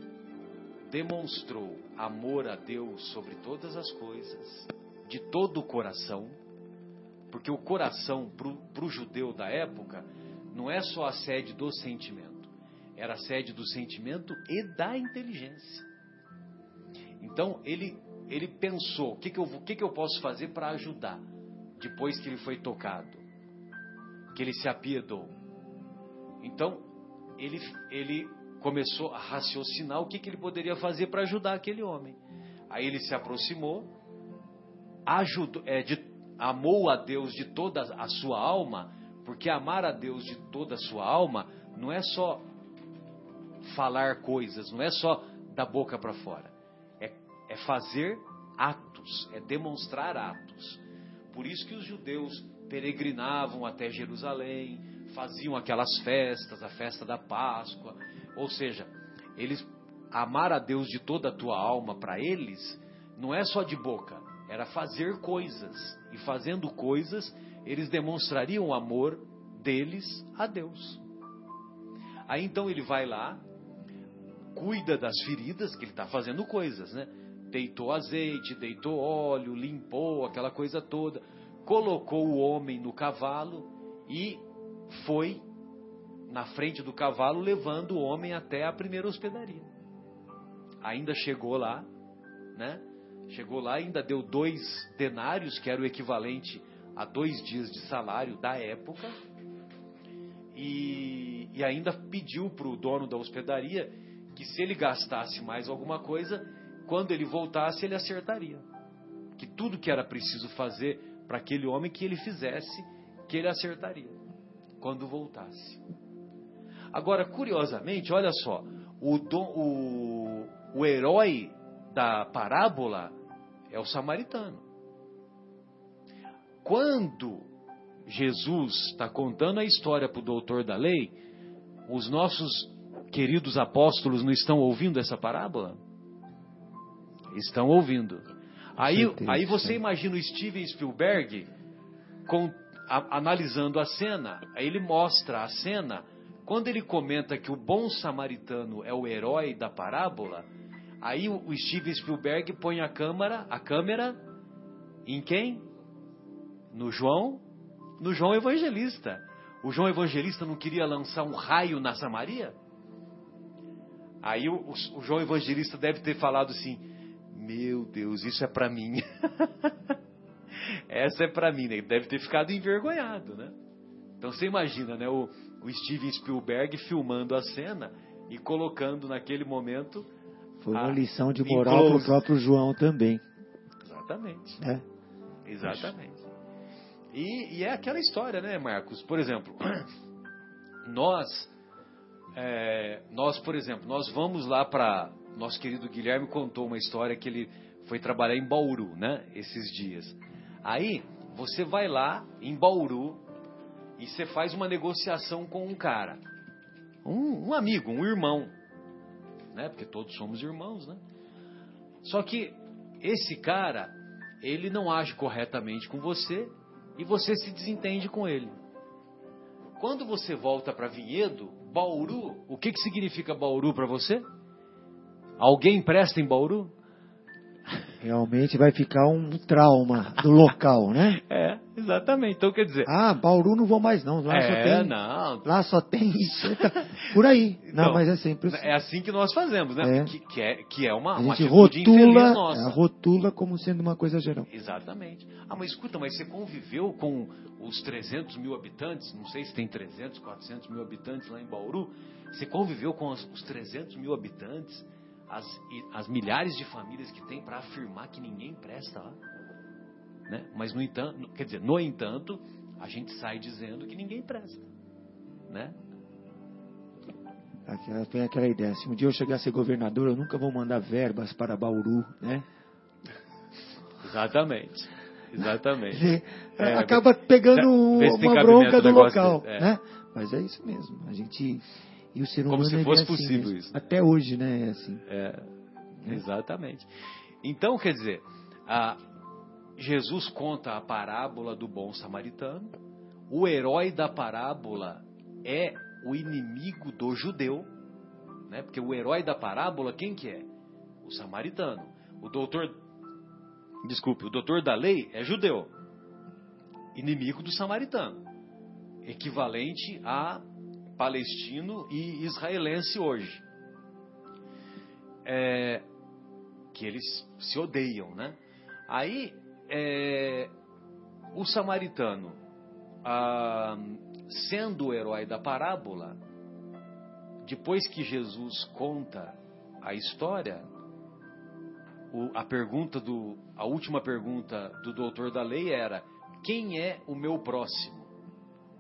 demonstrou amor a Deus sobre todas as coisas, de todo o coração, porque o coração para o judeu da época não é só a sede do sentimento, era a sede do sentimento e da inteligência. Então ele ele pensou: o que, que, eu, que, que eu posso fazer para ajudar? Depois que ele foi tocado, que ele se apiedou. Então, ele, ele começou a raciocinar o que, que ele poderia fazer para ajudar aquele homem. Aí ele se aproximou, ajudou, é, de, amou a Deus de toda a sua alma, porque amar a Deus de toda a sua alma não é só falar coisas, não é só da boca para fora é fazer atos, é demonstrar atos. Por isso que os judeus peregrinavam até Jerusalém, faziam aquelas festas, a festa da Páscoa, ou seja, eles amar a Deus de toda a tua alma para eles não é só de boca, era fazer coisas. E fazendo coisas, eles demonstrariam o amor deles a Deus. Aí então ele vai lá, cuida das feridas, que ele está fazendo coisas, né? Deitou azeite, deitou óleo, limpou aquela coisa toda, colocou o homem no cavalo e foi na frente do cavalo levando o homem até a primeira hospedaria. Ainda chegou lá, né? Chegou lá, ainda deu dois denários, que era o equivalente a dois dias de salário da época, e, e ainda pediu para o dono da hospedaria que se ele gastasse mais alguma coisa, quando ele voltasse, ele acertaria. Que tudo que era preciso fazer para aquele homem que ele fizesse, que ele acertaria quando voltasse. Agora, curiosamente, olha só, o, o, o herói da parábola é o samaritano. Quando Jesus está contando a história para o doutor da lei, os nossos queridos apóstolos não estão ouvindo essa parábola? Estão ouvindo. Aí, aí você imagina o Steven Spielberg com, a, analisando a cena. Aí ele mostra a cena quando ele comenta que o bom samaritano é o herói da parábola, aí o Steven Spielberg põe a câmera, a câmera em quem? No João, no João Evangelista. O João Evangelista não queria lançar um raio na Samaria? Aí o, o, o João Evangelista deve ter falado assim: Meu Deus, isso é para mim. Essa é para mim, né? Ele deve ter ficado envergonhado, né? Então você imagina, né? O, o Steven Spielberg filmando a cena e colocando naquele momento. Foi uma lição de moral para o próprio João também. Exatamente. É. Exatamente. E, e, é aquela história, né, Marcos? Por exemplo, nós, é, nós, por exemplo, nós vamos lá para. Nosso querido Guilherme contou uma história que ele foi trabalhar em Bauru, né? Esses dias. Aí, você vai lá em Bauru, e você faz uma negociação com um cara, um, um amigo, um irmão, né? Porque todos somos irmãos, né? Só que esse cara, ele não age corretamente com você e você se desentende com ele. Quando você volta para Vinhedo, Bauru, o que, que significa Bauru para você? Alguém presta em Bauru? Realmente vai ficar um trauma do local, né? É, exatamente. Então quer dizer. Ah, Bauru não vou mais não. Lá é, só tem. Não. Lá só tem isso. Por aí. Não, Então, mas é sempre assim. É assim que nós fazemos, né? É. Que, que é, que é uma, A uma gente infeliz rotula, nossa. é, rotula como sendo uma coisa geral. Exatamente. Ah, mas escuta, mas você conviveu com os 300 mil habitantes? Não sei se tem 300, 400 mil habitantes lá em Bauru. Você conviveu com os, os 300 mil habitantes? As, as milhares de famílias que tem para afirmar que ninguém presta lá? Né? Mas, no entanto, quer dizer, no entanto, a gente sai dizendo que ninguém presta. Né? Aquela, tem aquela ideia. Se um dia eu chegar a ser governador, eu nunca vou mandar verbas para Bauru, né? Exatamente. Exatamente. É, acaba pegando uma bronca do local, desse, é. né? Mas é isso mesmo. A gente e o ser Como humano se ele fosse é assim possível mesmo. isso. Até hoje, né? É assim. É, exatamente. Então, quer dizer, a- Jesus conta a parábola do bom samaritano. O herói da parábola é o inimigo do judeu, né? Porque o herói da parábola, quem que é? O samaritano. O doutor, desculpe, o doutor da lei é judeu, inimigo do samaritano, equivalente a palestino e israelense hoje. É, que eles se odeiam, né? Aí, é, o samaritano, ah, sendo o herói da parábola, depois que Jesus conta a história, o- a pergunta do, a última pergunta do doutor da lei era: quem é o meu próximo?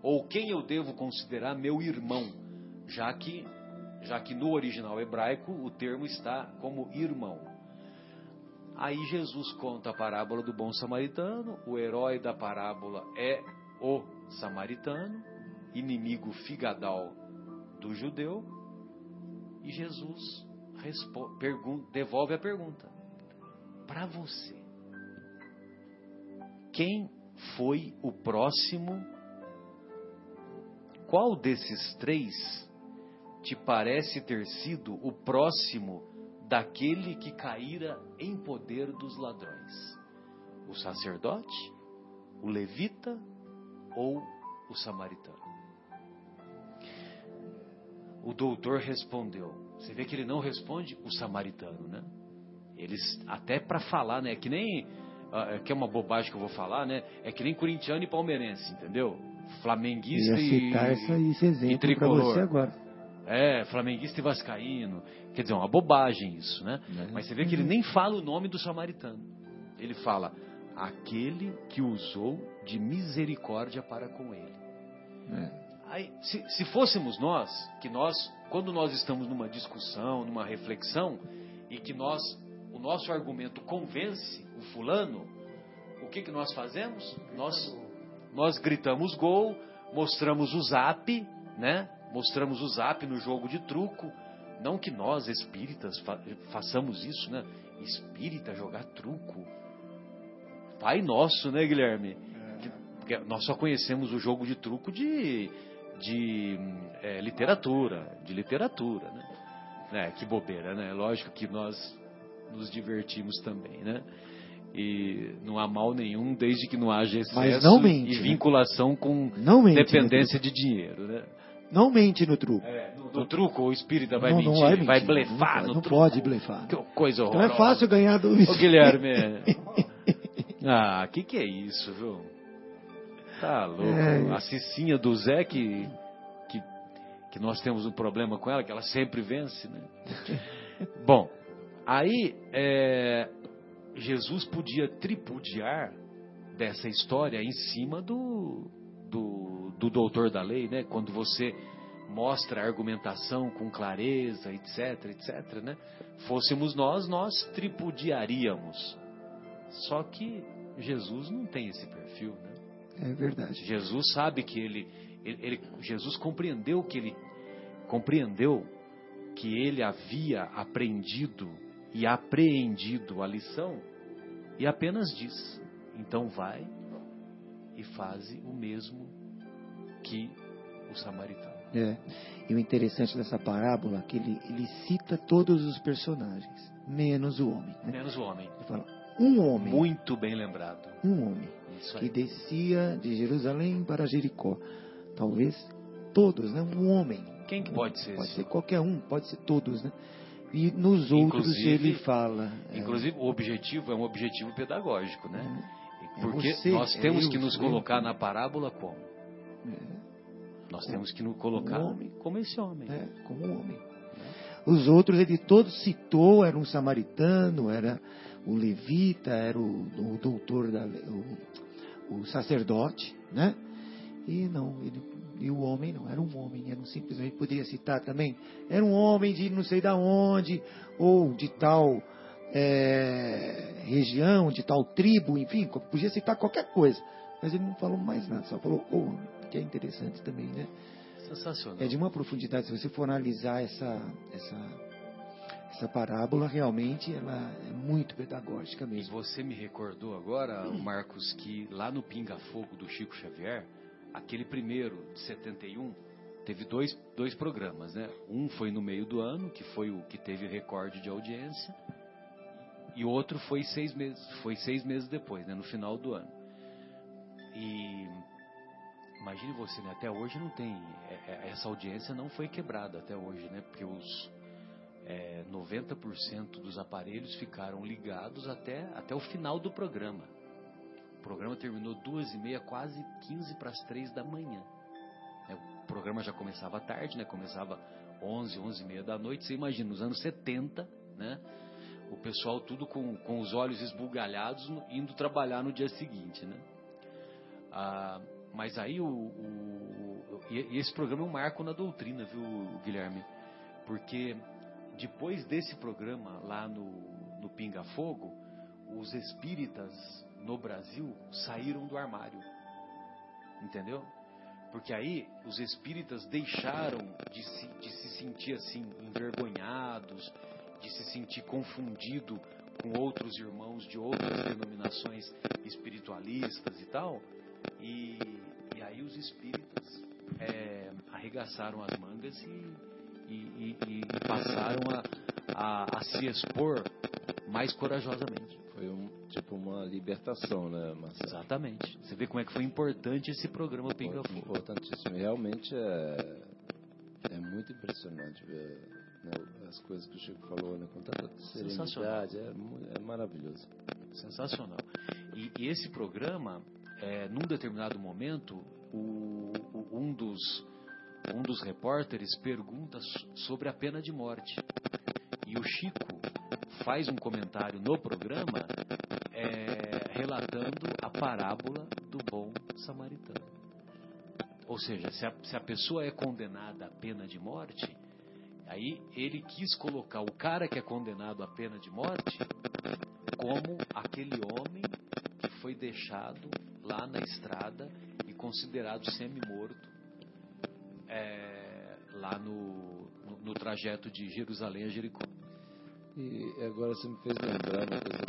Ou quem eu devo considerar meu irmão? Já que, já que no original hebraico o termo está como irmão. Aí Jesus conta a parábola do bom samaritano, o herói da parábola é o samaritano, inimigo figadal do judeu, e Jesus devolve a pergunta: para você, quem foi o próximo? Qual desses três te parece ter sido o próximo daquele que caíra em poder dos ladrões? O sacerdote, o levita ou o samaritano? O doutor respondeu. Você vê que ele não responde o samaritano, né? Eles até para falar, né? É que nem ah, é que é uma bobagem que eu vou falar, né? É que nem corintiano e palmeirense, entendeu? Flamenguista e, citar essa, esse e tricolor. É, flamenguista e vascaíno. Quer dizer, é uma bobagem isso, né? Mas você vê que ele nem fala o nome do samaritano. Ele fala, aquele que usou de misericórdia para com ele. É. Aí, se, se fôssemos nós, que nós, quando nós estamos numa discussão, numa reflexão, e que nós, o nosso argumento convence o fulano, o que, que nós fazemos? Nós, nós gritamos gol, mostramos o zap, né? Mostramos o zap no jogo de truco. Não que nós, espíritas, fa façamos isso, né? Espírita jogar truco. Pai nosso, né, Guilherme? Que- porque nós só conhecemos o jogo de truco de, de é, literatura, de literatura, né? É, que bobeira, né? Lógico que nós nos divertimos também, né? E não há mal nenhum desde que não haja excesso mente, e né? vinculação com dependência de dinheiro, né? Não mente no truco. É, no, no, truco o espírita vai, não, mentir, não vai mentir, vai blefar não, no não truco. pode blefar. Que coisa horrorosa. Então é fácil ganhar do Ô, Guilherme. ah, que que é isso, viu? Tá louco. É. A Cicinha do Zé que, que, que nós temos um problema com ela, que ela sempre vence, né? Bom, aí é, Jesus podia tripudiar dessa história em cima do, do, do doutor da lei, né? Quando você mostra a argumentação com clareza, etc, etc, né? Fôssemos nós, nós tripudiaríamos. Só que Jesus não tem esse perfil, né? É verdade. Jesus sabe que ele, ele, ele Jesus compreendeu que ele compreendeu que ele havia aprendido e apreendido a lição e apenas diz: então vai e faze o mesmo que o samaritano. É. E o interessante dessa parábola é que ele, ele cita todos os personagens, menos o homem. Né? Menos o homem. Ele fala, um homem. Muito bem lembrado. Um homem que descia de Jerusalém para Jericó. Talvez todos, né? Um homem. Quem que pode ser? Pode ser qualquer um, pode ser todos, né? E nos outros inclusive, ele fala. É. Inclusive, é... o objetivo é um objetivo pedagógico, né? É Porque você, nós temos que nos colocar na parábola como? É. Nós temos que nos colocar homem, como esse homem. É, como um homem. Os outros ele todos citou, era um samaritano, era o levita, era o, o doutor, da, o, o sacerdote, né? E não, ele e o homem não, era um homem, era um simplesmente, poderia citar também, era um homem de não sei da onde, ou de tal é, região, de tal tribo, enfim, podia citar qualquer coisa. Mas ele não falou mais nada, só falou o homem, que é interessante também, né? Sensacional. É de uma profundidade, se você for analisar essa, essa, essa parábola, realmente ela é muito pedagógica mesmo. E você me recordou agora, Marcos, que lá no Pinga Fogo do Chico Xavier, aquele primeiro de 71 teve dois, dois programas, né? Um foi no meio do ano, que foi o que teve recorde de audiência, e outro foi seis meses, foi seis meses depois, né? No final do ano. E imagine você, né? Até hoje não tem é, é, essa audiência não foi quebrada até hoje, né? Porque os é, 90% dos aparelhos ficaram ligados até até o final do programa. O programa terminou duas e meia, quase 15 para as três da manhã. É, o programa já começava tarde, né? Começava 11, 11 e meia da noite. Você imagina, nos anos 70, né? O pessoal tudo com, com os olhos esbugalhados, indo trabalhar no dia seguinte, né? Ah, mas aí o, o, e esse programa é um marco na doutrina, viu, Guilherme? Porque depois desse programa lá no, no Pinga Fogo, os espíritas no Brasil saíram do armário. Entendeu? Porque aí os espíritas deixaram de se, de se sentir assim envergonhados, de se sentir confundido com outros irmãos de outras denominações espiritualistas e tal. E, e aí os espíritas é, arregaçaram as mangas e, e, e passaram a, a, a se expor mais corajosamente. Foi um, tipo uma libertação, né, Marcelo? Exatamente. Você vê como é que foi importante esse programa Pinga Fogo. Importantíssimo. Realmente é, é muito impressionante ver né, as coisas que o Chico falou, né, com tanta serenidade. É, é maravilhoso. Sensacional. E, e esse programa, é, num determinado momento, o, o, um dos um dos repórteres pergunta sobre a pena de morte. E o Chico faz um comentário no programa é, relatando a parábola do bom samaritano. Ou seja, se a, se a pessoa é condenada à pena de morte, aí ele quis colocar o cara que é condenado à pena de morte como aquele homem que foi deixado lá na estrada e considerado semi-morto é, lá no, no, no trajeto de Jerusalém a Jericó. E agora você me fez lembrar uma coisa,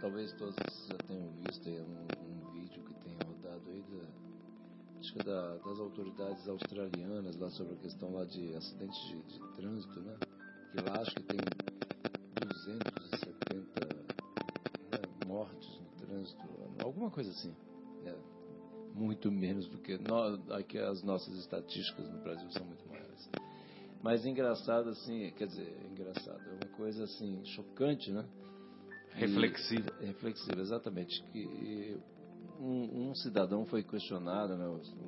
talvez todos já tenham visto aí um, um vídeo que tem rodado aí da, é da, das autoridades australianas lá sobre a questão lá de acidentes de, de trânsito, né? Que lá acho que tem 270 né, mortes no trânsito, alguma coisa assim. É, muito menos do que nós, aqui as nossas estatísticas no Brasil são muito maiores. Mas engraçado assim, quer dizer, engraçado, é uma coisa assim chocante, né? Reflexivo. E, reflexivo, exatamente. Que um, um, cidadão foi questionado, né?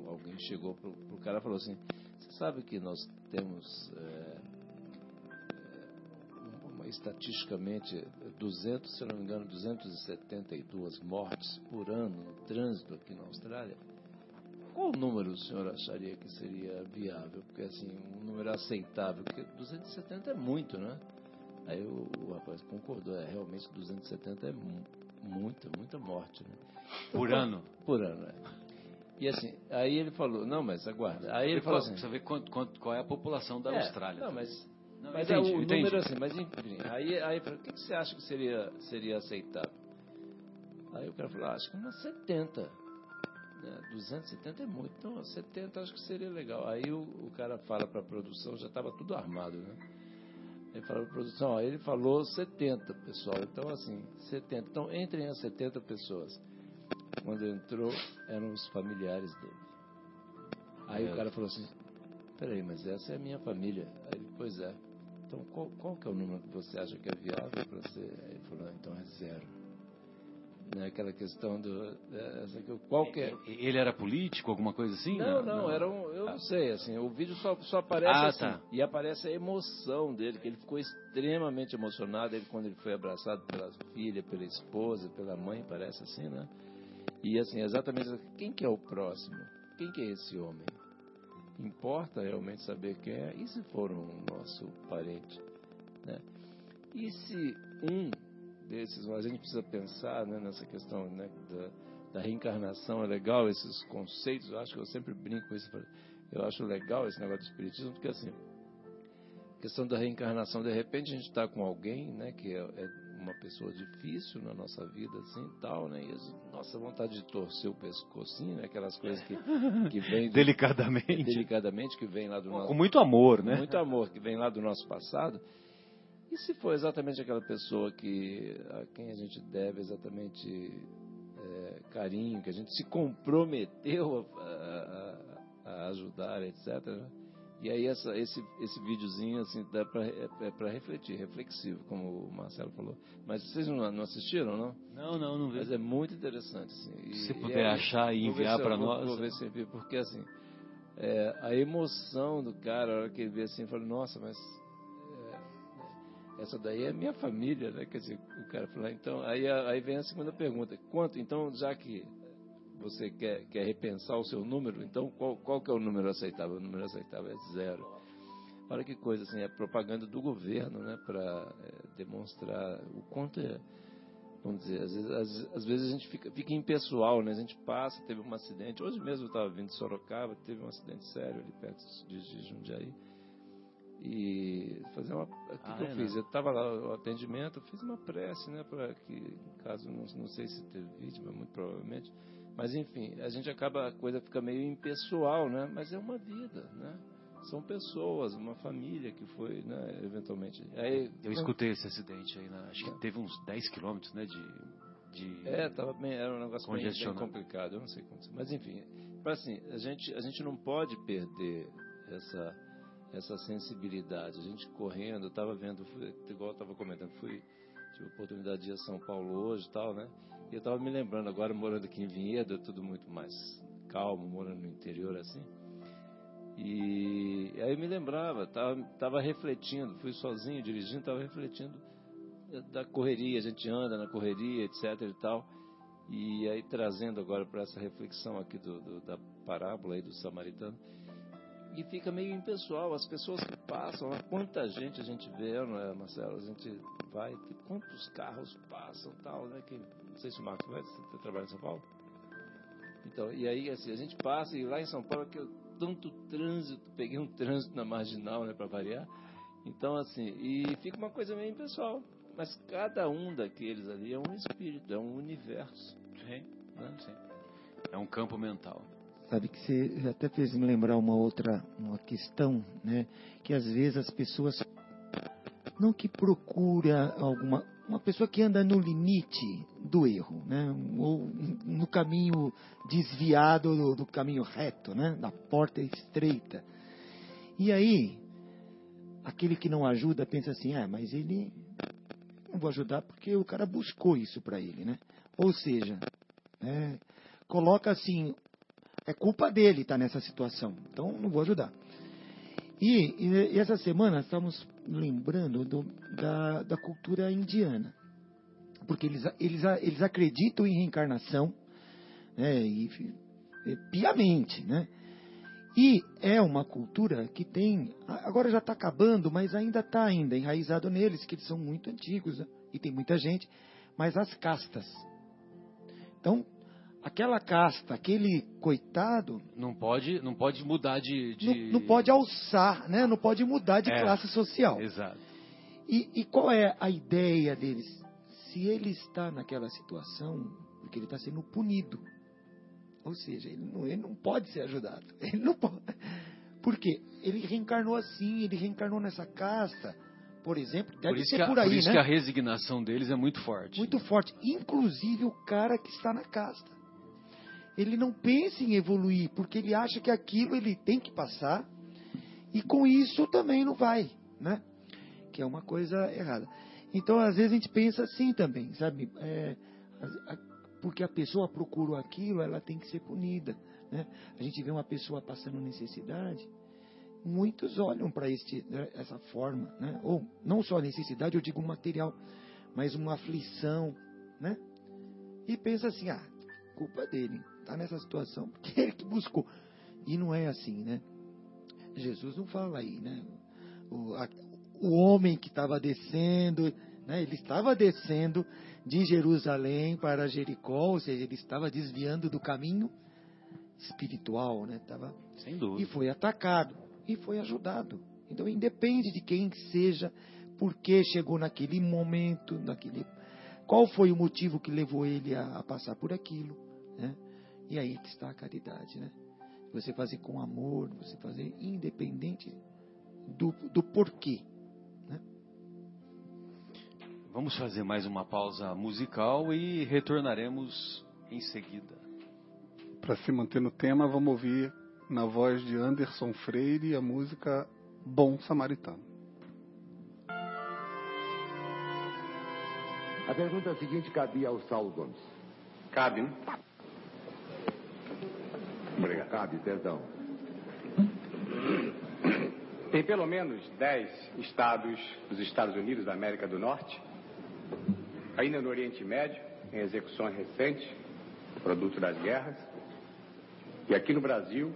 alguém chegou para o cara e falou assim: Você sabe que nós temos, é uma, estatisticamente, 200, se não me engano, 272 mortes por ano no trânsito aqui na Austrália? Qual número o senhor acharia que seria viável? Porque, assim, um número aceitável, porque 270 é muito, né? Aí o, o rapaz concordou, é, realmente 270 é muita, muita morte, né? Por então, ano? Por ano, é. E assim, aí ele falou, não, mas aguarda. Aí ele falou assim. Você vê quanto, quanto, qual é a população da é, Austrália. Não, mas. Não, mas entendi, é o entendi. número assim, mas enfim. Aí, aí o que, que você acha que seria, seria aceitável? Aí o cara falou, ah, acho que umas 70. Né? 270 é muito, então 70 acho que seria legal. Aí o, o cara fala para a produção, já estava tudo armado, né? Ele falou produção, ó, ele falou 70, pessoal. Então, assim, 70. Então, entrem as 70 pessoas. Quando entrou, eram os familiares dele. Aí é. o cara falou assim, peraí, mas essa é a minha família. Aí ele, pois é. Então, qual, qual que é o número que você acha que é viável para ser? Aí ele falou, ah, então é zero né? Aquela questão do essa, qual que é? Ele era político, alguma coisa assim? Não, não, não era um, eu não sei, assim, o vídeo só, só aparece ah, assim, tá. e aparece a emoção dele, que ele ficou extremamente emocionado ele, quando ele foi abraçado pela filha, pela esposa, pela mãe, parece assim, né? E assim, exatamente, quem que é o próximo? Quem que é esse homem? Importa realmente saber quem é, e se for um nosso parente, né? E se um desses, a gente precisa pensar né, nessa questão né, da, da, reencarnação. É legal esses conceitos, eu acho que eu sempre brinco com isso. Eu acho legal esse negócio do espiritismo, porque assim, a questão da reencarnação, de repente a gente está com alguém né, que é, é, uma pessoa difícil na nossa vida, assim tal, né? E a nossa vontade de torcer o pescocinho, né? Aquelas coisas que, que vem. Do, delicadamente. Delicadamente, que vem lá do nosso. Com muito amor, né? Muito amor, que vem lá do nosso passado. E se for exatamente aquela pessoa que a quem a gente deve exatamente é, carinho, que a gente se comprometeu a, a, a ajudar, etc. Né? E aí essa, esse, esse videozinho assim dá para é, é para refletir, reflexivo, como o Marcelo falou. Mas vocês não, não assistiram, não? Não, não, não vi. Mas é muito interessante. Assim. E, se puder achar e enviar para nós. Vou ver se porque assim é, a emoção do cara, a hora que ele vê assim, fala, nossa, mas essa daí é minha família, né? Quer dizer, o cara falou, então, aí, aí vem a segunda pergunta, quanto, então, já que você quer, quer repensar o seu número, então qual, qual que é o número aceitável? O número aceitável é zero. Olha que coisa, assim, é propaganda do governo, né? Para é, demonstrar o quanto é, vamos dizer, às vezes, às, às, vezes a gente fica, fica impessoal, né? A gente passa, teve um acidente, hoje mesmo eu estava vindo de Sorocaba, teve um acidente sério ali perto de, de Jundiaí, e fazer uma. O que, ah, que eu é, fiz? Não. Eu estava lá no atendimento, eu fiz uma prece, né, para que, caso não, não sei se teve vítima, muito provavelmente, mas enfim, a gente acaba, a coisa fica meio impessoal, né, mas é uma vida, né. São pessoas, uma família que foi, né, eventualmente. Aí, eu escutei esse acidente aí, né, acho que teve uns 10 quilômetros, né, de. De é, tava bem, era um negócio bem, bem complicado, eu não sei como. Mas enfim, assim, a gente, a gente não pode perder essa essa sensibilidade. A gente correndo, eu estava vendo, fui, igual eu estava comentando, fui, tive a oportunidade de ir a São Paulo hoje e tal, né? E eu estava me lembrando, agora morando aqui em Vinhedo, é tudo muito mais calmo, morando no interior assim. E aí eu me lembrava, estava tava refletindo, fui sozinho dirigindo, estava refletindo da correria, a gente anda na correria, etc e tal. E aí trazendo agora para essa reflexão aqui do, do, da parábola aí do samaritano, e fica meio impessoal. As pessoas que passam, quanta gente a gente vê, não é, Marcelo? A gente vai, quantos carros passam tal, né? Que, não sei se o Marcos vai, você trabalha em São Paulo? Então, e aí, assim, a gente passa e lá em São Paulo, que eu, tanto trânsito, peguei um trânsito na marginal, né, para variar. Então, assim, e fica uma coisa meio impessoal. Mas cada um daqueles ali é um espírito, é um universo. Sim, né? Sim. É um campo mental. Sabe que você até fez me lembrar uma outra uma questão, né? Que às vezes as pessoas não que procura alguma uma pessoa que anda no limite do erro, né? Ou no caminho desviado do, do caminho reto, né? Da porta estreita. E aí aquele que não ajuda pensa assim, ah, mas ele não vou ajudar porque o cara buscou isso para ele, né? Ou seja, é, coloca assim é culpa dele estar tá nessa situação. Então, não vou ajudar. E, e, essa semana estamos lembrando do, da, da cultura indiana. Porque eles, eles, eles acreditam em reencarnação né, e, e, piamente, né? E é uma cultura que tem, agora já está acabando, mas ainda está ainda enraizado neles, que eles são muito antigos né? e tem muita gente, mas as castas. Então, aquela casta, aquele coitado. Não pode, não pode mudar de. de... Não, não, pode alçar, né? não pode mudar de é, classe social. Exato. E, e, qual é a ideia deles? Se ele está naquela situação, porque ele está sendo punido. Ou seja, ele não, ele não pode ser ajudado. Ele não pode. Por quê? Ele reencarnou assim, ele reencarnou nessa casta. Por exemplo, deve por ser a, por aí, por isso né? que a resignação deles é muito forte. Muito forte. Inclusive o cara que está na casta ele não pensa em evoluir, porque ele acha que aquilo ele tem que passar, e com isso também não vai, né? Que é uma coisa errada. Então, às vezes a gente pensa assim também, sabe? É, porque a pessoa procurou aquilo, ela tem que ser punida, né? A gente vê uma pessoa passando necessidade, muitos olham para né, essa forma, né? Ou não só necessidade, eu digo material, mas uma aflição, né? E pensa assim, ah, culpa dele está nessa situação porque ele que buscou. E não é assim, né? Jesus não fala aí, né? O, a, o homem que estava descendo, né? ele estava descendo de Jerusalém para Jericó, ou seja, ele estava desviando do caminho espiritual, né? Tava, Sem dúvida. E foi atacado, e foi ajudado. Então, independe de quem seja, por que chegou naquele momento, naquele, qual foi o motivo que levou ele a, a passar por aquilo, né? E aí que está a caridade, né? Você fazer com amor, você fazer independente do, do porquê. Né? Vamos fazer mais uma pausa musical e retornaremos em seguida. Para se manter no tema, vamos ouvir na voz de Anderson Freire a música Bom Samaritano. A pergunta seguinte cabia ao Saulo Gomes. Cabe, né? Obrigado. Cabe, perdão. Tem pelo menos 10 estados dos Estados Unidos da América do Norte, ainda no Oriente Médio, em execuções recentes, produto das guerras, e aqui no Brasil,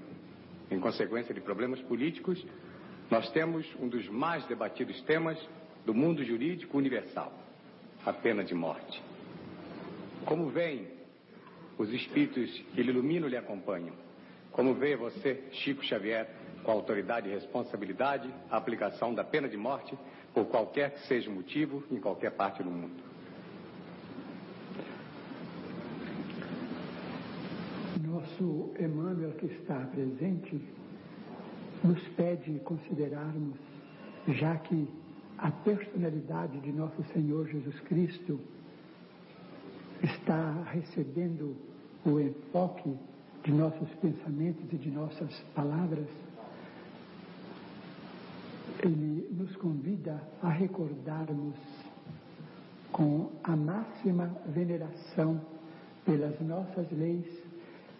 em consequência de problemas políticos, nós temos um dos mais debatidos temas do mundo jurídico universal, a pena de morte. Como vem os espíritos que lhe iluminam lhe acompanham? Como vê você, Chico Xavier, com autoridade e responsabilidade, a aplicação da pena de morte por qualquer que seja o motivo em qualquer parte do mundo? Nosso Emmanuel que está presente nos pede considerarmos, já que a personalidade de nosso Senhor Jesus Cristo está recebendo o enfoque de nossos pensamentos e de nossas palavras, ele nos convida a recordarmos com a máxima veneração pelas nossas leis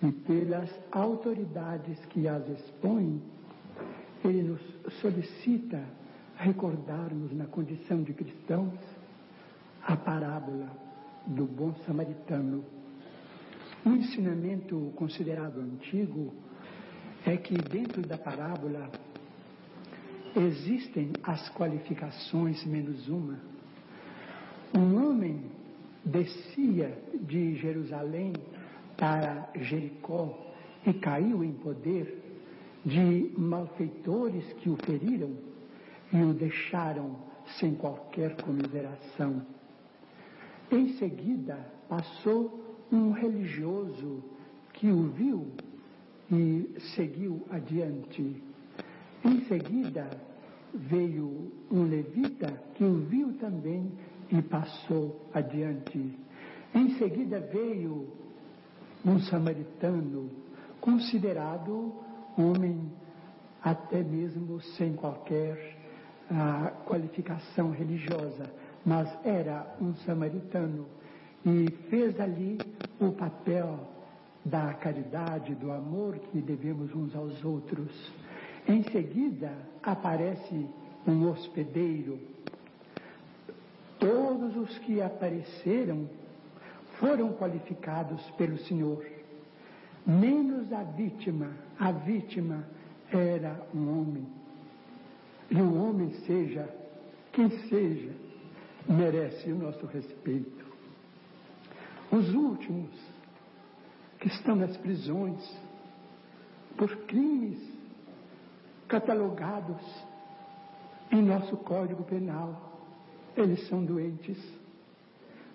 e pelas autoridades que as expõem, ele nos solicita recordarmos na condição de cristãos a parábola do bom samaritano um ensinamento considerado antigo é que dentro da parábola existem as qualificações menos uma. Um homem descia de Jerusalém para Jericó e caiu em poder de malfeitores que o feriram e o deixaram sem qualquer comiseração. Em seguida, passou um religioso que o viu e seguiu adiante. Em seguida veio um levita que o viu também e passou adiante. Em seguida veio um samaritano, considerado homem até mesmo sem qualquer ah, qualificação religiosa, mas era um samaritano e fez ali o papel da caridade, do amor que devemos uns aos outros. Em seguida aparece um hospedeiro. Todos os que apareceram foram qualificados pelo Senhor, menos a vítima. A vítima era um homem. E o homem, seja quem seja, merece o nosso respeito. Os últimos que estão nas prisões por crimes catalogados em nosso Código Penal, eles são doentes.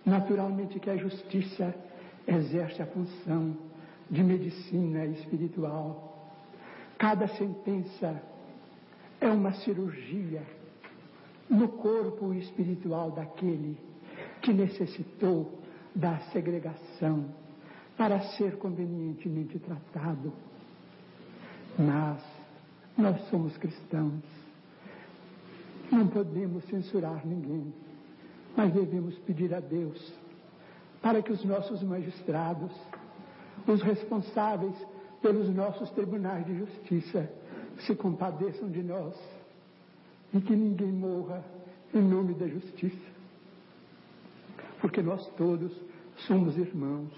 Naturalmente que a justiça exerce a função de medicina espiritual Cada sentença é uma cirurgia no corpo espiritual daquele que necessitou da segregação para ser convenientemente tratado. Mas nós somos cristãos. Não podemos censurar ninguém, mas devemos pedir a Deus para que os nossos magistrados, os responsáveis pelos nossos tribunais de justiça, se compadeçam de nós e que ninguém morra em nome da justiça. Porque nós todos somos irmãos.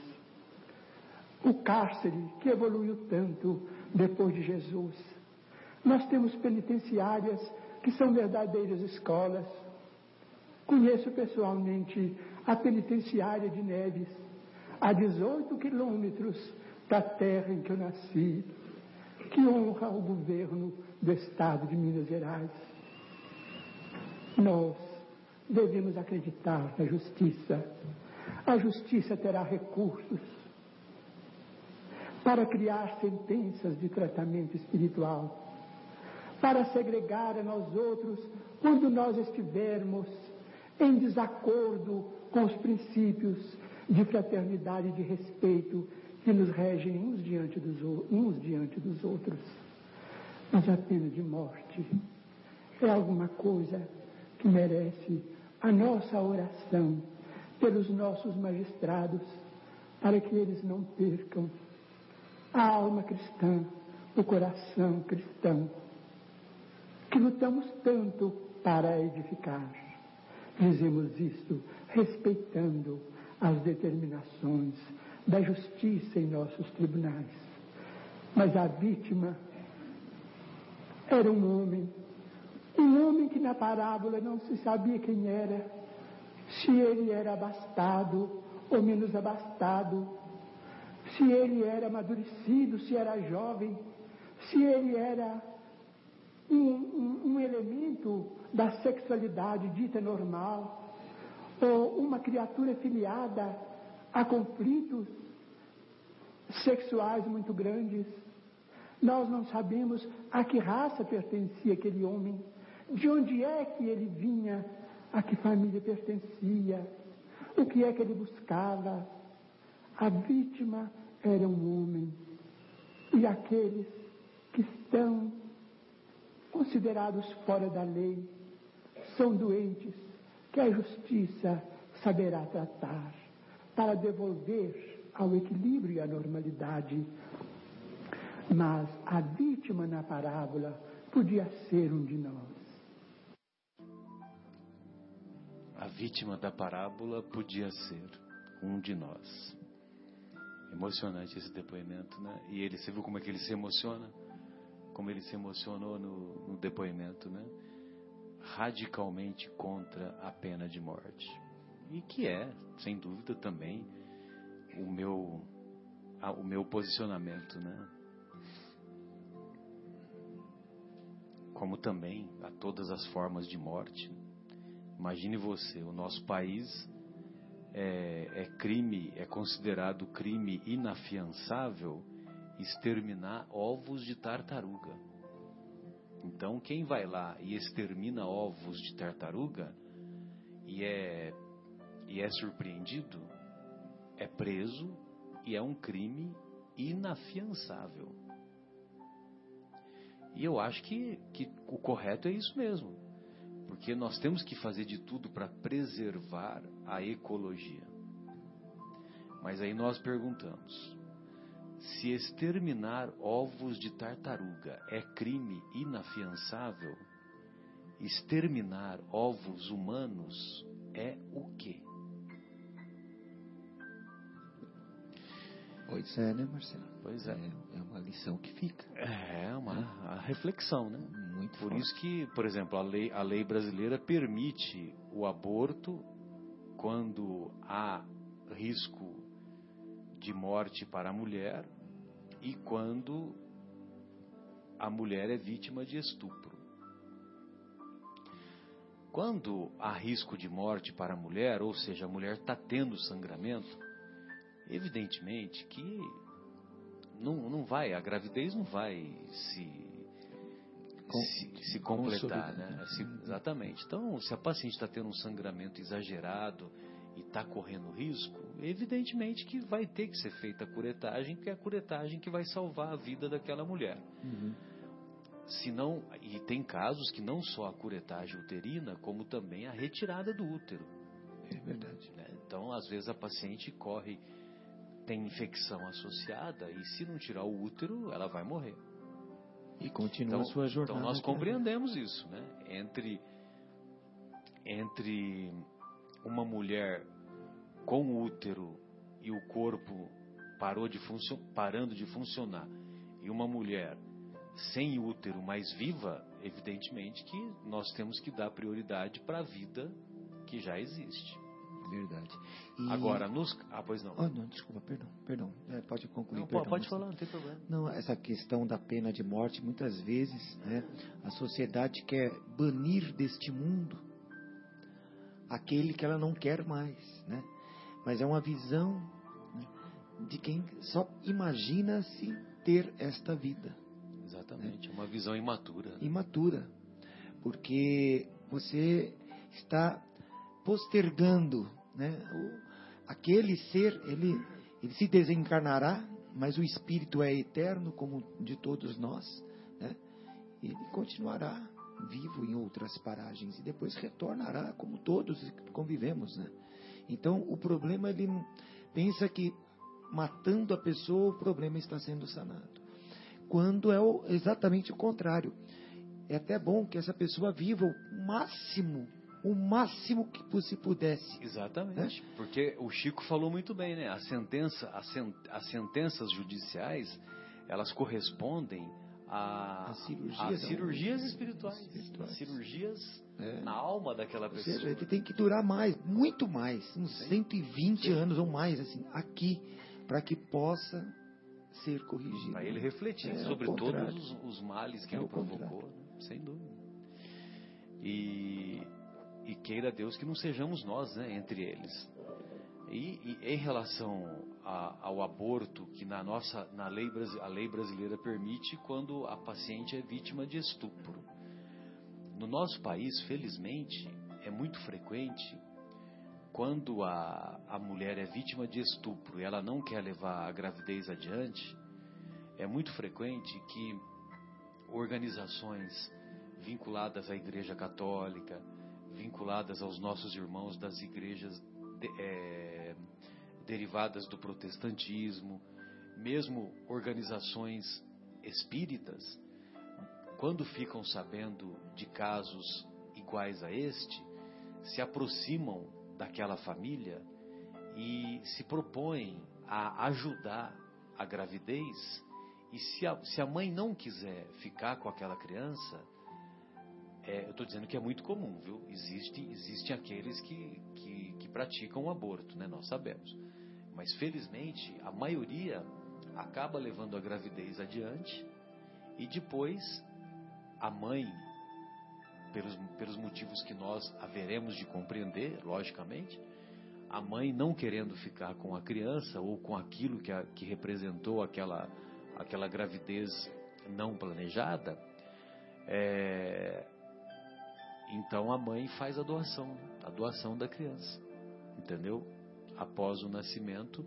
O cárcere que evoluiu tanto depois de Jesus. Nós temos penitenciárias que são verdadeiras escolas. Conheço pessoalmente a penitenciária de Neves, a 18 quilômetros da terra em que eu nasci, que honra o governo do Estado de Minas Gerais. Nós devemos acreditar na justiça. A justiça terá recursos para criar sentenças de tratamento espiritual, para segregar a nós outros quando nós estivermos em desacordo com os princípios de fraternidade e de respeito que nos regem uns diante dos, uns diante dos outros. Mas a pena de morte é alguma coisa que merece a nossa oração pelos nossos magistrados, para que eles não percam a alma cristã, o coração cristão, que lutamos tanto para edificar. Dizemos isto respeitando as determinações da justiça em nossos tribunais. Mas a vítima era um homem, um homem que na parábola não se sabia quem era, se ele era abastado ou menos abastado, se ele era amadurecido, se era jovem, se ele era um, um, um elemento da sexualidade dita normal, ou uma criatura filiada Há conflitos sexuais muito grandes. Nós não sabemos a que raça pertencia aquele homem, de onde é que ele vinha, a que família pertencia, o que é que ele buscava. A vítima era um homem. E aqueles que estão considerados fora da lei são doentes que a justiça saberá tratar para devolver ao equilíbrio e à normalidade. Mas a vítima na parábola podia ser um de nós. A vítima da parábola podia ser um de nós. Emocionante esse depoimento, né? E ele, você viu como é que ele se emociona? Como ele se emocionou no, no depoimento, né? Radicalmente contra a pena de morte e que é, sem dúvida, também o meu, o meu posicionamento, né? Como também a todas as formas de morte. Imagine você, o nosso país é, é crime, é considerado crime inafiançável exterminar ovos de tartaruga. Então, quem vai lá e extermina ovos de tartaruga e é, e é surpreendido, é preso e é um crime inafiançável. E eu acho que, que o correto é isso mesmo, porque nós temos que fazer de tudo para preservar a ecologia. Mas aí nós perguntamos: se exterminar ovos de tartaruga é crime inafiançável, exterminar ovos humanos é o quê? Pois é, né, Marcelo? Pois é. É, é uma lição que fica. É, uma é. a reflexão, né? Muito Por forte. isso que, por exemplo, a lei, a lei brasileira permite o aborto quando há risco de morte para a mulher e quando a mulher é vítima de estupro. Quando há risco de morte para a mulher, ou seja, a mulher está tendo sangramento, evidentemente que não, não vai, a gravidez não vai se, se, se completar, né? Se, exatamente. Então, se a paciente está tendo um sangramento exagerado e está correndo risco, evidentemente que vai ter que ser feita a curetagem, porque é a curetagem que vai salvar a vida daquela mulher. Uhum. Se não, e tem casos que não só a curetagem uterina, como também a retirada do útero. É verdade. Né? Então, às vezes a paciente corre, tem infecção associada e se não tirar o útero, ela vai morrer. E continua Então, sua jornada. então nós até- compreendemos isso, né? Entre entre uma mulher com útero e o corpo parou de funcio- parando de funcionar e uma mulher sem útero, mas viva, evidentemente que nós temos que dar prioridade para a vida que já existe. Verdade. E- Agora, nos. Ah, pois não. Oh, não, desculpa, perdão, perdão. É, pode concluir. Não, perdão, pode falar, não tem problema. Não, essa questão da pena de morte, muitas vezes, né, a sociedade quer banir deste mundo aquele que ela não quer mais, né? Mas é uma visão né, de quem só imagina-se ter esta vida Exatamente, é uma visão imatura. né? imatura, porque você está postergando, né? Aquele ser, ele, ele se desencarnará, mas o espírito é eterno, como de todos nós, né? Ele continuará vivo em outras paragens e depois retornará, como todos convivemos, né? Então, o problema ele pensa que matando a pessoa o problema está sendo sanado quando é o- exatamente o contrário. É até bom que essa pessoa viva o máximo, o máximo que se pudesse. Exatamente, porque o Chico falou muito bem, né? A sentença, a sen- as sentenças judiciais, elas correspondem a, a não. cirurgias espirituais, Espirituais. as cirurgias É. na alma daquela Ou pessoa. seja, ele tem que durar mais, muito mais, uns 120 anos ou mais, assim, aqui, para que possa ser corrigido. Para ele refletir É, sobre todos os, os males que É ele provocou, né? sem dúvida. E, e queira Deus que não sejamos nós, né, entre eles. E, e em relação a- ao aborto, que na nossa na lei, a lei brasileira permite quando a paciente é vítima de estupro. No nosso país, felizmente, é muito frequente quando a, a mulher é vítima de estupro e ela não quer levar a gravidez adiante, é muito frequente que organizações vinculadas à Igreja Católica, vinculadas aos nossos irmãos das igrejas de- eh, derivadas do protestantismo, mesmo organizações espíritas, quando ficam sabendo de casos iguais a este, se aproximam daquela família e se propõem a ajudar a gravidez. E se a, se a mãe não quiser ficar com aquela criança, é, eu estou dizendo que é muito comum, viu? Existe, existem aqueles que, que, que praticam o aborto, né? Nós sabemos. Mas felizmente a maioria acaba levando a gravidez adiante e depois a mãe, pelos, pelos motivos que nós haveremos de compreender, logicamente, a mãe não querendo ficar com a criança ou com aquilo que, a, que representou aquela, aquela gravidez não planejada, é, então a mãe faz a doação, a doação da criança, entendeu? Após o nascimento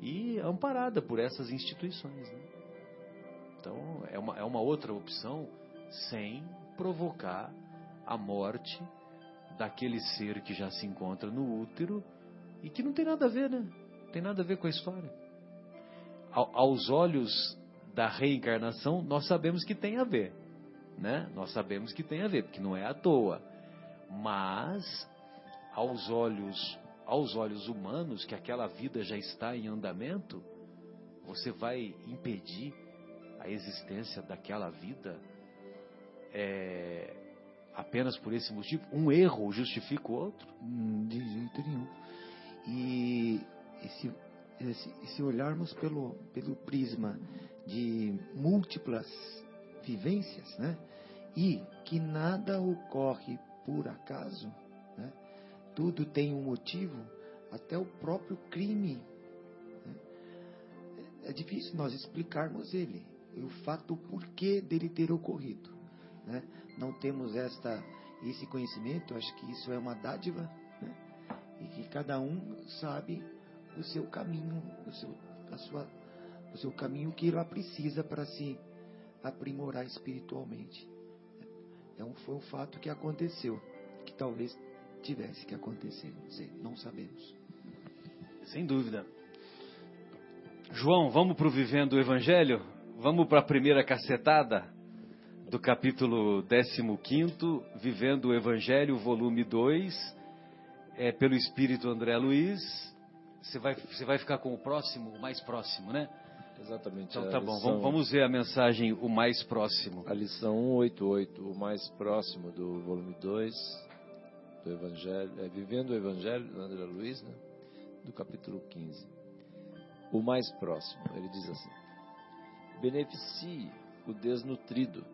e amparada por essas instituições. Né? Então é uma, é uma outra opção sem provocar a morte daquele ser que já se encontra no útero e que não tem nada a ver, né? Tem nada a ver com a história. aos olhos da reencarnação, nós sabemos que tem a ver, né? Nós sabemos que tem a ver, porque não é à toa. Mas aos olhos aos olhos humanos que aquela vida já está em andamento, você vai impedir a existência daquela vida é, apenas por esse motivo? Um erro justifica o outro? Hum, de jeito nenhum. E, e se, se, se olharmos pelo, pelo prisma de múltiplas vivências, né? E que nada ocorre por acaso, né? tudo tem um motivo, até o próprio crime. Né? É difícil nós explicarmos ele, o fato, o porquê dele ter ocorrido. Né? Não temos esta, esse conhecimento, acho que isso é uma dádiva, né? e que cada um sabe o seu caminho, o seu, a sua, o seu caminho que ela precisa para se aprimorar espiritualmente. É um, foi um fato que aconteceu, que talvez tivesse que acontecer, não sei, não sabemos. Sem dúvida. João, vamos para o Vivendo o Evangelho? Vamos para a primeira cacetada do capítulo 15, Vivendo o Evangelho, volume 2, é, pelo Espírito André Luiz. Você vai, você vai ficar com o próximo, o mais próximo, né? Exatamente. Então tá bom, vamos ver a mensagem o mais próximo. A lição 188, o mais próximo do volume 2 do Evangelho, é, Vivendo o Evangelho, do André Luiz, né? do capítulo 15. O mais próximo, ele diz assim: Beneficie o desnutrido,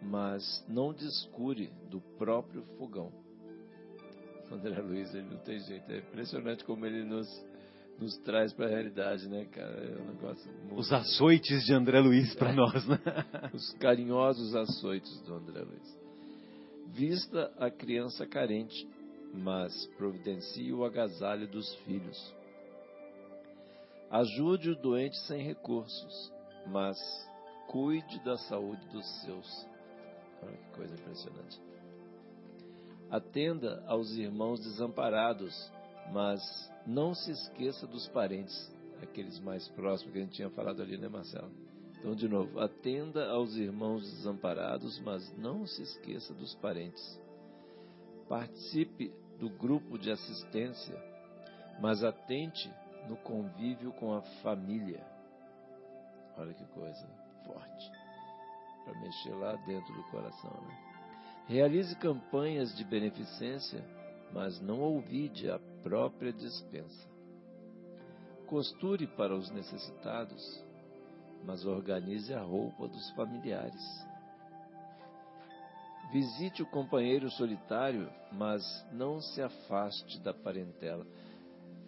mas não descure do próprio fogão. André Luiz, ele não tem jeito. É impressionante como ele nos nos traz para a realidade, né, cara? É um negócio muito... Os açoites de André Luiz para é. nós, né? Os carinhosos açoites do André Luiz. Vista a criança carente, mas providencie o agasalho dos filhos. Ajude o doente sem recursos, mas cuide da saúde dos seus. Olha que coisa impressionante. Atenda aos irmãos desamparados, mas não se esqueça dos parentes, aqueles mais próximos que a gente tinha falado ali, né, Marcelo? Então, de novo, atenda aos irmãos desamparados, mas não se esqueça dos parentes. Participe do grupo de assistência, mas atente no convívio com a família. Olha que coisa forte para mexer lá dentro do coração. Né? Realize campanhas de beneficência, mas não ouvide a própria dispensa. Costure para os necessitados, mas organize a roupa dos familiares. Visite o companheiro solitário, mas não se afaste da parentela.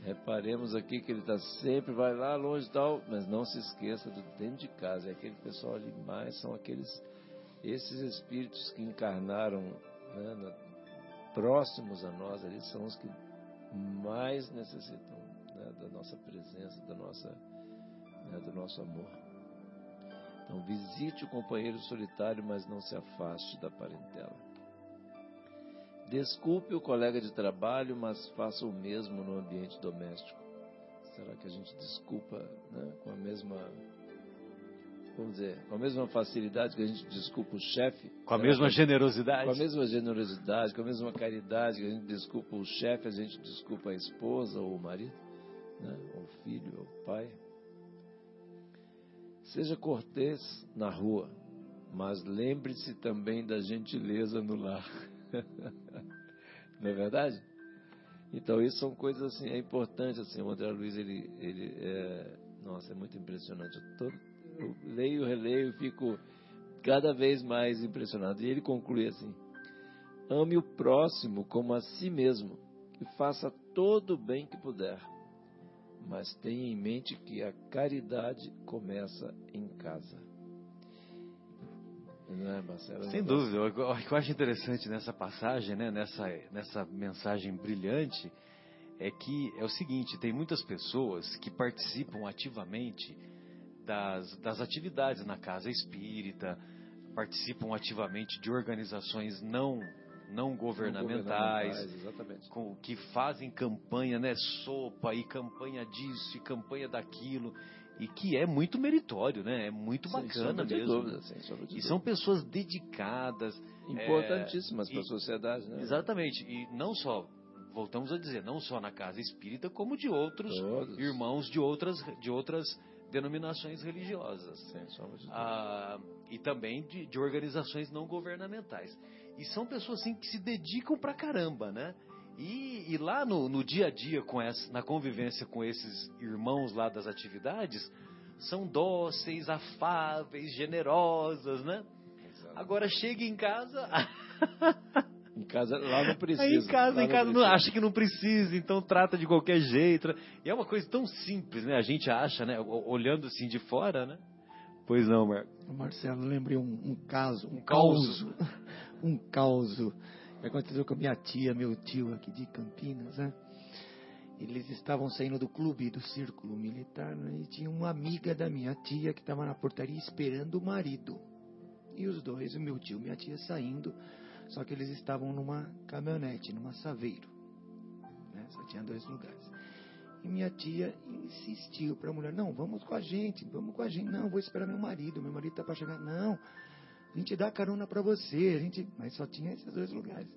Reparemos aqui que ele está sempre, vai lá longe tal, mas não se esqueça do dentro de casa. É aquele pessoal ali mais, são aqueles, esses espíritos que encarnaram né, próximos a nós ali, são os que mais necessitam né, da nossa presença, da nossa, né, do nosso amor. Então, visite o companheiro solitário, mas não se afaste da parentela. Desculpe o colega de trabalho, mas faça o mesmo no ambiente doméstico. Será que a gente desculpa né, com a mesma vamos dizer, com a mesma facilidade que a gente desculpa o chefe. Com a mesma generosidade. Com a mesma generosidade, com a mesma caridade que a gente desculpa o chefe, a gente desculpa a esposa ou o marido, né? ou o filho, ou o pai. Seja cortês na rua, mas lembre-se também da gentileza no lar. Não é verdade? Então, isso são coisas assim, é importante, assim, o André Luiz, ele, ele é, nossa, é muito impressionante. Eu leio, releio, fico cada vez mais impressionado. E ele conclui assim: ame o próximo como a si mesmo e faça todo o bem que puder, mas tenha em mente que a caridade começa em casa. Não é, Marcelo? Sem dúvida. O que eu acho interessante nessa passagem, né, nessa, nessa mensagem brilhante, é que é o seguinte: tem muitas pessoas que participam ativamente das, das atividades na casa espírita, participam ativamente de organizações não não governamentais, não governamentais com, que fazem campanha, né, sopa e campanha disso e campanha daquilo e que é muito meritório, né? É muito sem bacana mesmo. Dúvida, e são pessoas dedicadas, importantíssimas é, para a sociedade, né? Exatamente. E não só voltamos a dizer, não só na casa espírita, como de outros Todos. irmãos de outras de outras denominações religiosas. Sem sombra de ah, e também de, de organizações não governamentais. E são pessoas assim que se dedicam pra caramba, né? E, e lá no, no, dia a dia, com essa, na convivência com esses irmãos lá das atividades, são dóceis, afáveis, generosas, né? Exato. Agora chega em casa. em casa lá não precisa. Aí em casa, em casa não, acha que não precisa, então trata de qualquer jeito. E é uma coisa tão simples, né? A gente acha, né? Olhando assim de fora, né? Pois não, Mar... Marcelo, lembrei um, um caso, um, um caos, um caos que aconteceu com a minha tia, meu tio aqui de Campinas, né? Eles estavam saindo do clube do círculo militar né? e tinha uma amiga da minha tia que estava na portaria esperando o marido. E os dois, o meu tio e minha tia, saindo, só que eles estavam numa caminhonete, numa saveiro. Né? Só tinha dois lugares. E minha tia insistiu para a mulher: Não, vamos com a gente, vamos com a gente. Não, vou esperar meu marido, meu marido está para chegar. Não, a gente dá carona para você, a gente, mas só tinha esses dois lugares.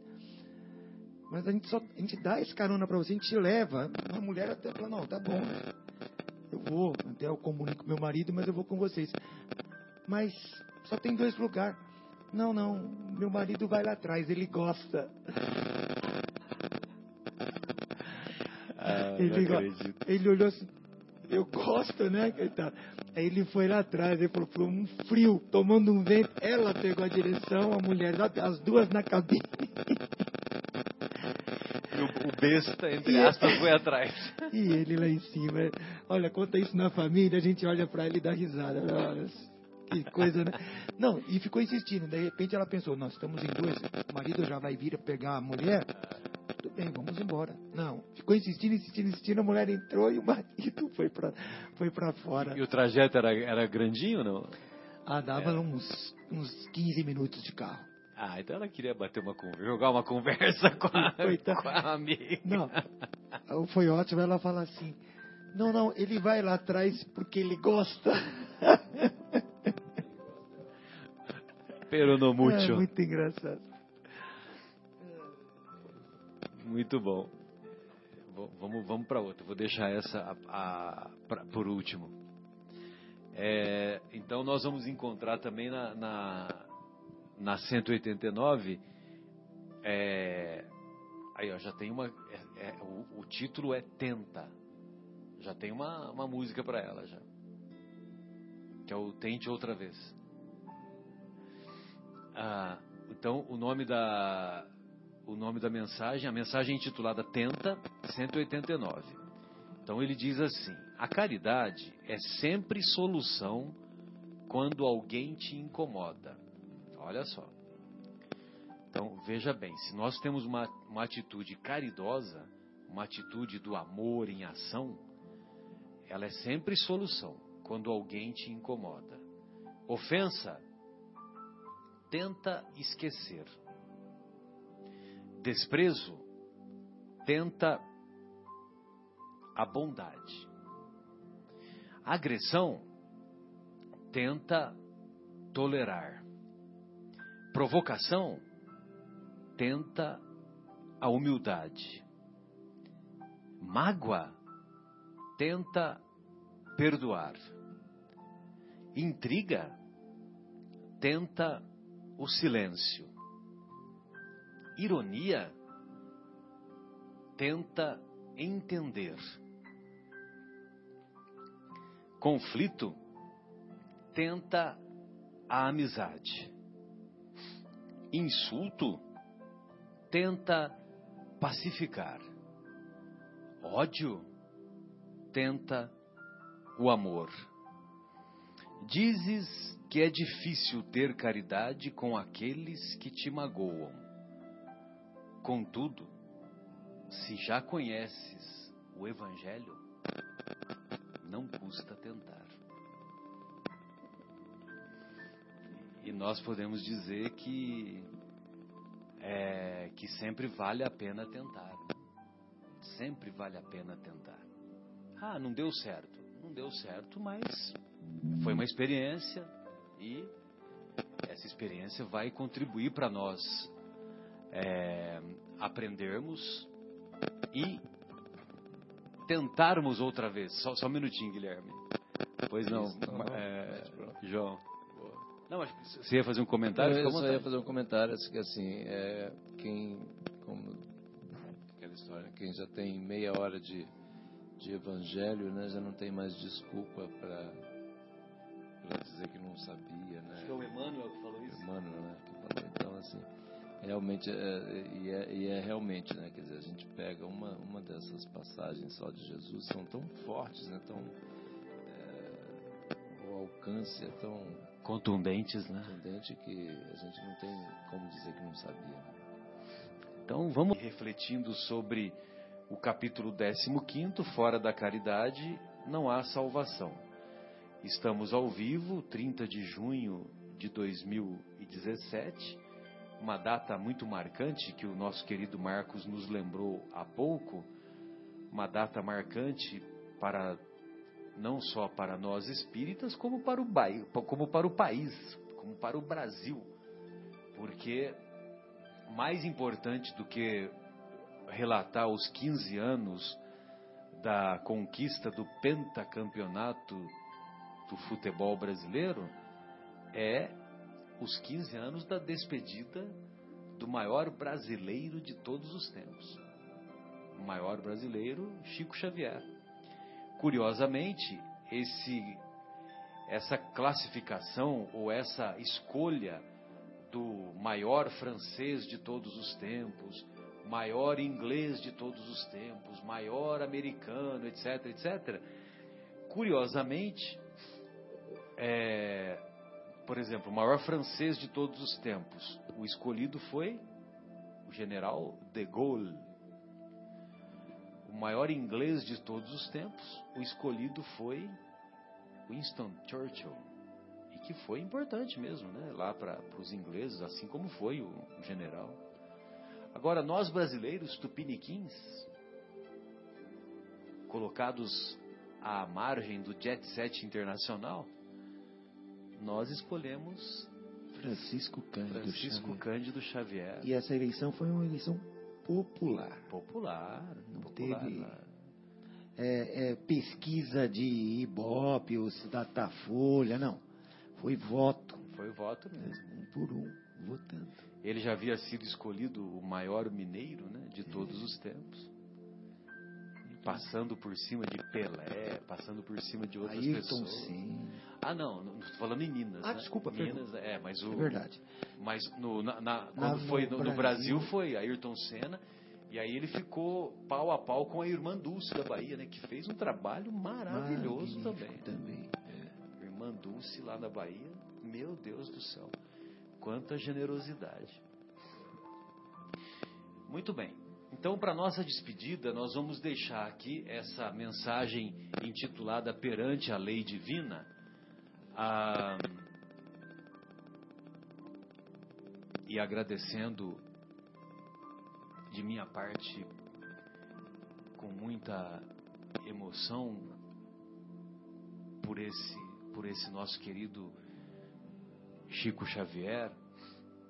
Mas a gente só, a gente dá esse carona para você, a gente te leva. A mulher até fala, não, tá bom, eu vou, até eu comunico com meu marido, mas eu vou com vocês. Mas só tem dois lugares. Não, não, meu marido vai lá atrás, ele gosta. Ah, ele, ele olhou assim, eu gosto, né? Aí ele foi lá atrás, ele falou, falou, um frio, tomando um vento. Ela pegou a direção, a mulher, as duas na cabine. O, o besta, entre aspas, foi atrás. E ele lá em cima. Olha, conta isso na família, a gente olha pra ele e dá risada. que coisa, né? Não, e ficou insistindo. De repente ela pensou, nós estamos em dois, o marido já vai vir pegar a mulher tudo bem, vamos embora. Não, ficou insistindo, insistindo, insistindo, a mulher entrou e o marido foi para foi pra fora. E o trajeto era, era grandinho ou não? Ah, dava uns, uns 15 minutos de carro. Ah, então ela queria bater uma conversa, jogar uma conversa com a, com a amiga. Não, foi ótimo ela falar assim, não, não, ele vai lá atrás porque ele gosta. Pero no mucho. É muito engraçado. Muito bom. Vamos, vamos para outra. Vou deixar essa a, a, pra, por último. É, então nós vamos encontrar também na, na, na 189. É, aí ó, já tem uma. É, é, o, o, título é Tenta. Já tem uma, uma música para ela já. Que é o Tente Outra Vez. Ah, então o nome da, o nome da mensagem, a mensagem intitulada Tenta 189. Então ele diz assim: A caridade é sempre solução quando alguém te incomoda. Olha só. Então veja bem, se nós temos uma, uma atitude caridosa, uma atitude do amor em ação, ela é sempre solução quando alguém te incomoda. Ofensa, tenta esquecer. Desprezo tenta a bondade. Agressão tenta tolerar. Provocação tenta a humildade. Mágoa tenta perdoar. Intriga tenta o silêncio. Ironia tenta entender. Conflito tenta a amizade. Insulto tenta pacificar. Ódio tenta o amor. Dizes que é difícil ter caridade com aqueles que te magoam. Contudo, se já conheces o Evangelho, não custa tentar. E nós podemos dizer que é, que sempre vale a pena tentar. Sempre vale a pena tentar. Ah, não deu certo. Não deu certo, mas foi uma experiência e essa experiência vai contribuir para nós é, aprendermos e tentarmos outra vez. Só, só um minutinho, Guilherme. Pois não, é, João. Não, mas você ia fazer um comentário? Eu, eu só ia fazer um comentário, assim, que assim, é, quem, como aquela história, quem já tem meia hora de, de evangelho, né, já não tem mais desculpa para dizer que não sabia, né? Acho que é o Emmanuel que falou isso. Emmanuel, né, que falou. Então, assim, realmente, é, e, é, e é realmente, né, quer dizer, a gente pega uma, uma dessas passagens só de Jesus, são tão fortes, né, tão... É, o alcance é tão contundentes, né? Contundente que a gente não tem como dizer que não sabia. Né? Então vamos refletindo sobre o capítulo 15, fora da caridade não há salvação. Estamos ao vivo, 30 de junho de 2017, uma data muito marcante que o nosso querido Marcos nos lembrou há pouco, uma data marcante para não só para nós espíritas, como para o, como para o país, como para o Brasil. Porque mais importante do que relatar os 15 anos da conquista do pentacampeonato do futebol brasileiro é os 15 anos da despedida do maior brasileiro de todos os tempos. O maior brasileiro, Chico Xavier Curiosamente, esse, essa classificação ou essa escolha do maior francês de todos os tempos, maior inglês de todos os tempos, maior americano, etc, etc. Curiosamente, é, por exemplo, o maior francês de todos os tempos, o escolhido foi o general de Gaulle o maior inglês de todos os tempos, o escolhido foi Winston Churchill. E que foi importante mesmo, né? Lá para os ingleses, assim como foi o, o general. Agora, nós brasileiros, tupiniquins, colocados à margem do jet set internacional, nós escolhemos Francisco Cândido, Francisco Xavier. Cândido Xavier. E essa eleição foi uma eleição popular. Popular. Não popular, teve né? é, é, pesquisa de Ibope ou Datafolha, não. Foi voto. Foi voto mesmo. Um por um, votando. Ele já havia sido escolhido o maior mineiro né, de todos os tempos. Passando por cima de Pelé, passando por cima de outras Ayrton pessoas. Senna. Ah, não, não estou falando em Minas. Ah, né? desculpa, Minas, é, mas o. É verdade. Mas no, na, na- Na- quando foi no, no no Brasil. Brasil foi Ayrton Senna. E aí ele ficou pau a pau com a irmã Dulce da Bahia, né? Que fez um trabalho maravilhoso também. também. Irmã Dulce lá na Bahia, meu Deus do céu, quanta generosidade. Muito bem. Então, para nossa despedida, nós vamos deixar aqui essa mensagem intitulada Perante a Lei Divina. Ah, e agradecendo de minha parte com muita emoção por esse por esse nosso querido Chico Xavier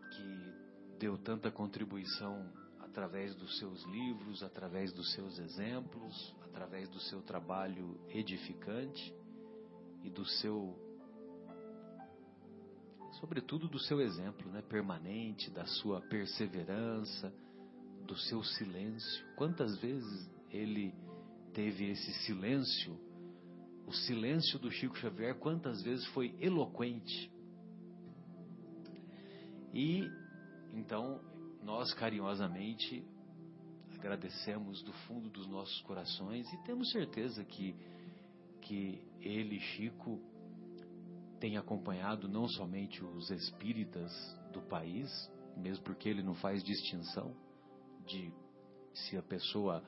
que deu tanta contribuição através dos seus livros, através dos seus exemplos, através do seu trabalho edificante e do seu sobretudo do seu exemplo, né, permanente, da sua perseverança, do seu silêncio. Quantas vezes ele teve esse silêncio? O silêncio do Chico Xavier, quantas vezes foi eloquente? E então nós carinhosamente agradecemos do fundo dos nossos corações e temos certeza que, que ele, Chico, tem acompanhado não somente os espíritas do país, mesmo porque ele não faz distinção de se a pessoa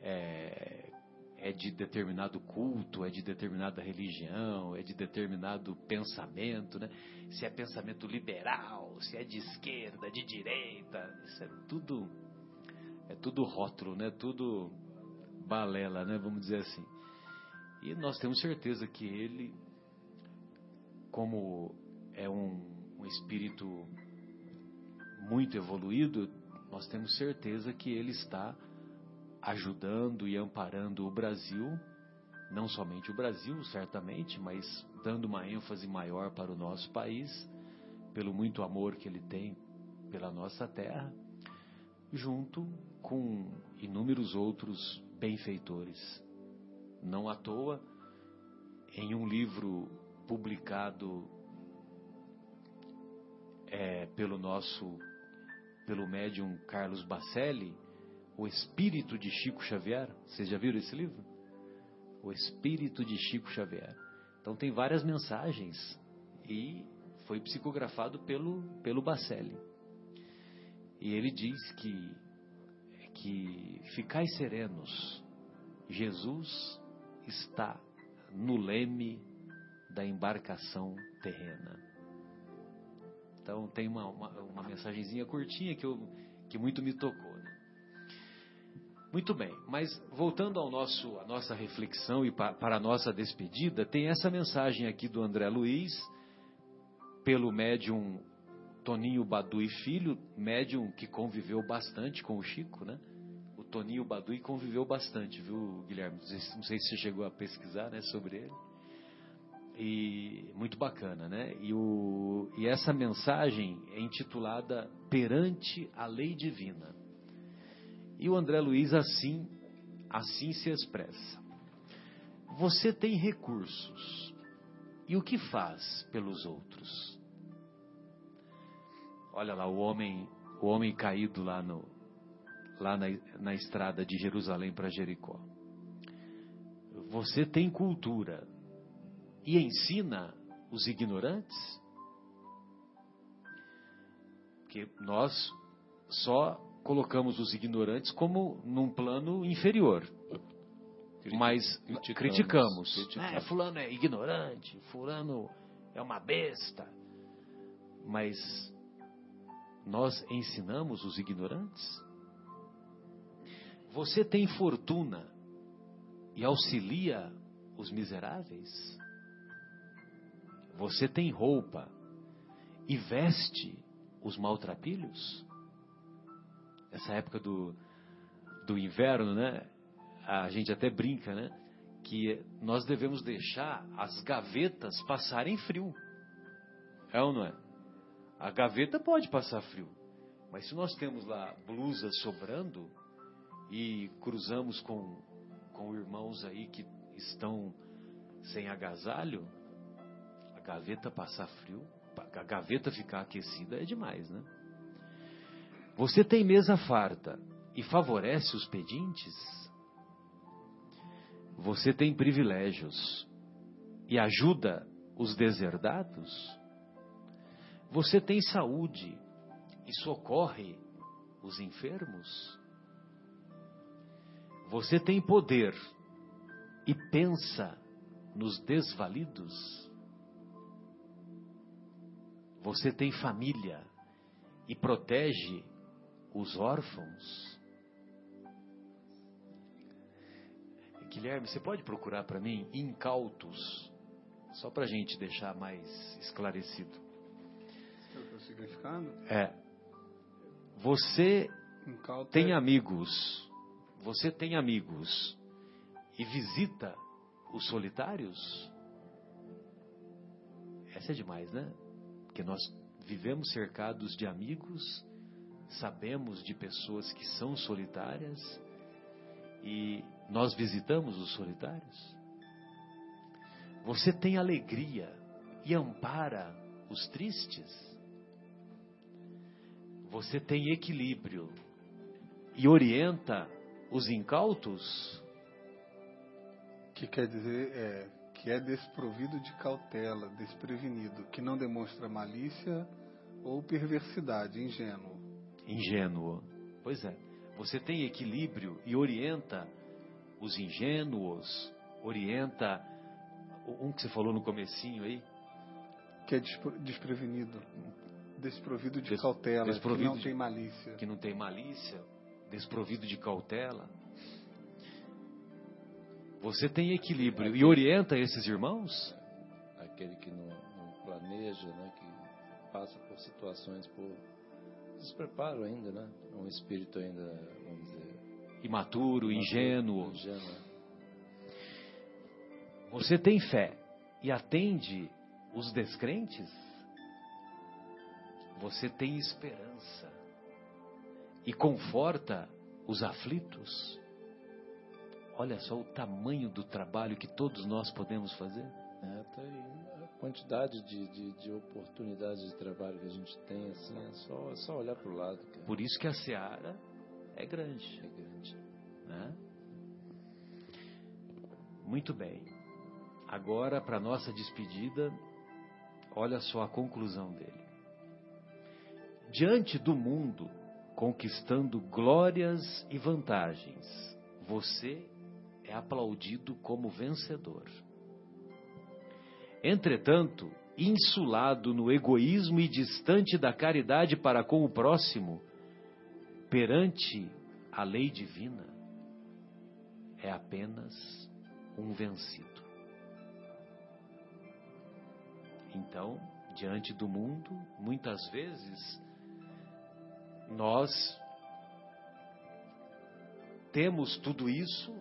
é, é de determinado culto, é de determinada religião, é de determinado pensamento, né? Se é pensamento liberal, se é de esquerda, de direita, isso é tudo é tudo rótulo, né? Tudo balela, né? Vamos dizer assim. E nós temos certeza que ele, como é um, um espírito muito evoluído, nós temos certeza que ele está ajudando e amparando o Brasil, não somente o Brasil, certamente, mas dando uma ênfase maior para o nosso país, pelo muito amor que ele tem pela nossa terra, junto com inúmeros outros benfeitores. Não à toa, em um livro publicado é, pelo nosso, pelo médium Carlos Bacelli, O Espírito de Chico Xavier. Vocês já viram esse livro? O Espírito de Chico Xavier. Então tem várias mensagens e foi psicografado pelo, pelo Bacelli. E ele diz que, que ficai serenos, Jesus está no leme da embarcação terrena. Então tem uma, uma, uma mensagenzinha curtinha que, eu, que muito me tocou. Né? Muito bem, mas voltando ao nosso, a nossa reflexão e pa, para a nossa despedida, tem essa mensagem aqui do André Luiz, pelo médium Toninho Badui Filho, médium que conviveu bastante com o Chico, né? O Toninho Badui conviveu bastante, viu, Guilherme? Não sei se você chegou a pesquisar né, sobre ele. E muito bacana, né? E, o, e essa mensagem é intitulada Perante a Lei Divina. E o André Luiz assim, assim se expressa. Você tem recursos. E o que faz pelos outros? Olha lá o homem, o homem caído lá no lá na, na estrada de Jerusalém para Jericó. Você tem cultura, e ensina os ignorantes? Porque nós só colocamos os ignorantes como num plano inferior. Mas criticamos. criticamos. criticamos. É, fulano é ignorante, fulano é uma besta. Mas nós ensinamos os ignorantes? Você tem fortuna e auxilia os miseráveis? Você tem roupa e veste os maltrapilhos? Essa época do, do inverno, né? A gente até brinca, né? Que nós devemos deixar as gavetas passarem frio. É ou não é? A gaveta pode passar frio. Mas se nós temos lá blusas sobrando e cruzamos com, com irmãos aí que estão sem agasalho, gaveta passar frio, a gaveta ficar aquecida é demais, né? Você tem mesa farta e favorece os pedintes? Você tem privilégios e ajuda os deserdados? Você tem saúde e socorre os enfermos? Você tem poder e pensa nos desvalidos? Você tem família e protege os órfãos? Guilherme, você pode procurar para mim incautos, só para a gente deixar mais esclarecido. É o significado? É. Você Incauto tem é... amigos, você tem amigos e visita os solitários? Essa é demais, né? Porque nós vivemos cercados de amigos, sabemos de pessoas que são solitárias e nós visitamos os solitários. Você tem alegria e ampara os tristes. Você tem equilíbrio e orienta os incautos? Que quer dizer é, que é desprovido de cautela, desprevenido, que não demonstra malícia ou perversidade, ingênuo. Ingênuo. Pois é. Você tem equilíbrio e orienta os ingênuos, orienta um que você falou no comecinho aí, que é desprevenido, desprovido de Des, cautela, desprovido que não tem malícia. Que não tem malícia, desprovido de cautela. Você tem equilíbrio Aquele, e orienta esses irmãos? Aquele que não, não, planeja, né, que passa por situações por despreparo ainda, né? Um espírito ainda, vamos dizer, imaturo, imaturo ingênuo. ingênuo. Você tem fé e atende os descrentes? Você tem esperança e conforta os aflitos? Olha só o tamanho do trabalho que todos nós podemos fazer. É, tá. A quantidade de, de, de, oportunidades de trabalho que a gente tem, assim, é só, é só olhar para o lado. Cara. Por isso que a seara é grande. É grande. Né? Muito bem. Agora, para nossa despedida, olha só a conclusão dele. Diante do mundo, conquistando glórias e vantagens, você é aplaudido como vencedor. Entretanto, insulado no egoísmo e distante da caridade para com o próximo, perante a lei divina, é apenas um vencido. Então, diante do mundo, muitas vezes, nós temos tudo isso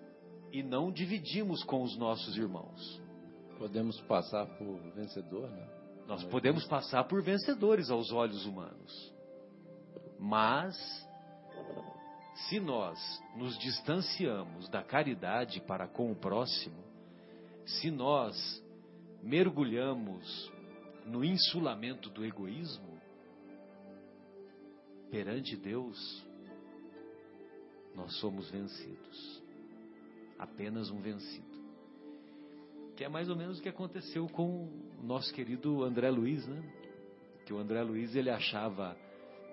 e não dividimos com os nossos irmãos. Podemos passar por vencedor, né? Nós podemos passar por vencedores aos olhos humanos. Mas, se nós nos distanciamos da caridade para com o próximo, se nós mergulhamos no insulamento do egoísmo, perante Deus, nós somos vencidos. Apenas um vencido. Que é mais ou menos o que aconteceu com o nosso querido André Luiz, né? Que o André Luiz ele achava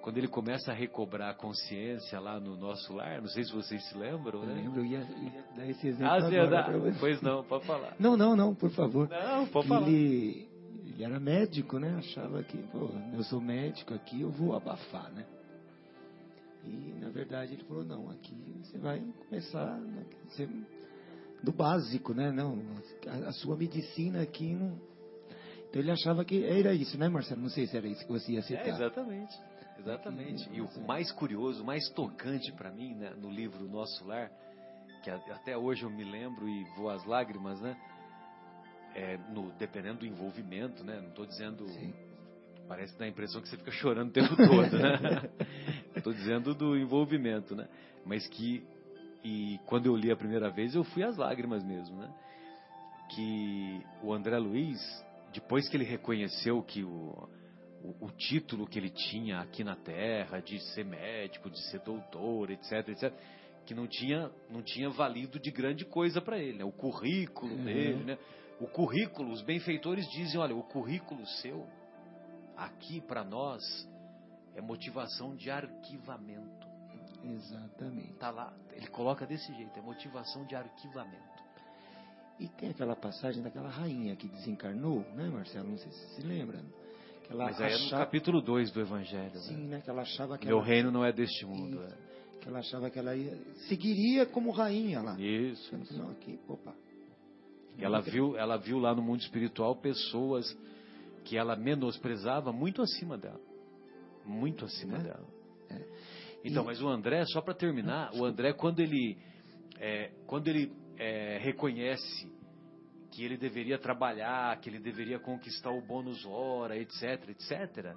quando ele começa a recobrar a consciência lá no nosso lar, não sei se vocês se lembram, né? Eu lembro, eu ia, ia dar esse exemplo ah, agora. Pois não, pode falar. Não, não, não, por favor. Não, pode falar. Ele, ele era médico, né? Achava que, pô, eu sou médico aqui, eu vou abafar, né? E na verdade ele falou, não, aqui você vai começar né, você, do básico, né? Não, a, a, sua medicina aqui não. Então ele achava que era isso, né, Marcelo? Não sei se era isso que você ia citar. É, exatamente. Exatamente. E o mais curioso, o mais tocante para mim, né, no livro Nosso Lar, que até hoje eu me lembro e vou às lágrimas, né? é, no, dependendo do envolvimento, né? Não estou dizendo. Sim. Parece dar a impressão que você fica chorando o tempo todo, né? Estou dizendo do envolvimento, né? Mas que. E quando eu li a primeira vez, eu fui às lágrimas mesmo, né? Que o André Luiz, depois que ele reconheceu que o, o, o, título que ele tinha aqui na Terra de ser médico, de ser doutor, etc, etc, que não tinha, não tinha valido de grande coisa para ele, né? O currículo uhum. dele, né? O currículo, os benfeitores dizem: olha, o currículo seu, aqui para nós, é motivação de arquivamento. Exatamente. Tá lá, ele coloca desse jeito, é motivação de arquivamento. E tem aquela passagem daquela rainha que desencarnou, né, Marcelo? Não sei se se lembra. Que ela Mas aí achava... é no capítulo 2 do Evangelho. Sim, né? né? Que ela achava que Meu ela... reino não é deste mundo. É. Que ela achava que ela ia... seguiria como rainha lá. Isso. Não, aqui, opa, e ela viu, ela viu lá no mundo espiritual pessoas que ela menosprezava muito acima dela. Muito acima é. dela. É. Então, e... mas o André, só para terminar, o André, quando ele, é, quando ele é, reconhece que ele deveria trabalhar, que ele deveria conquistar o bônus hora, etc, etc,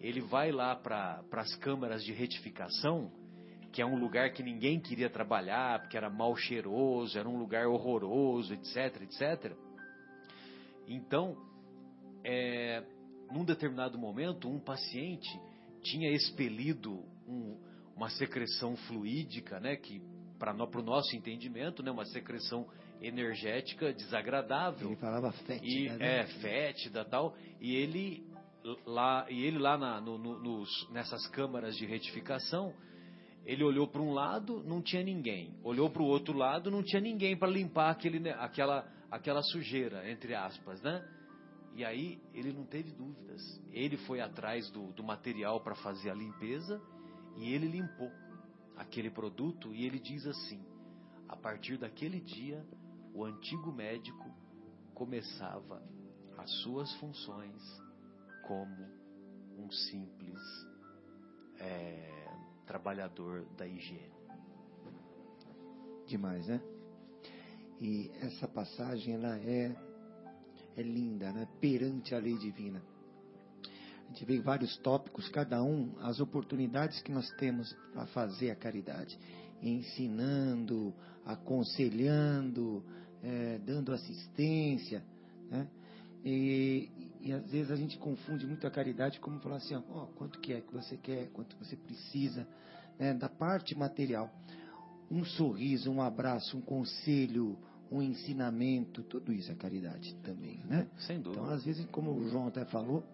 ele vai lá para as câmaras de retificação que é um lugar que ninguém queria trabalhar, porque era mal cheiroso, era um lugar horroroso, etc, etc. Então, é, num determinado momento, um paciente tinha expelido um, uma secreção fluídica, né, que para o nosso entendimento, né, uma secreção energética desagradável. Ele falava fétida. E, né? É, fétida tal. E ele lá, e ele lá na, no, no, nos, nessas câmaras de retificação, ele olhou para um lado, não tinha ninguém. Olhou para o outro lado, não tinha ninguém para limpar aquele, né, aquela, aquela sujeira, entre aspas, né? E aí ele não teve dúvidas. Ele foi atrás do, do material para fazer a limpeza e ele limpou aquele produto e ele diz assim: a partir daquele dia, o antigo médico começava as suas funções como um simples é, trabalhador da higiene. Demais, né? E essa passagem ela é é linda, né? Perante a lei divina. A gente vê vários tópicos, cada um as oportunidades que nós temos para fazer a caridade, ensinando, aconselhando, é, dando assistência, né? E, e, às vezes a gente confunde muito a caridade como falar assim, ó, quanto que é que você quer, quanto você precisa, né, da parte material. Um sorriso, um abraço, um conselho, um ensinamento, tudo isso é caridade também, né? Sem dúvida. Então, às vezes, como o João até falou,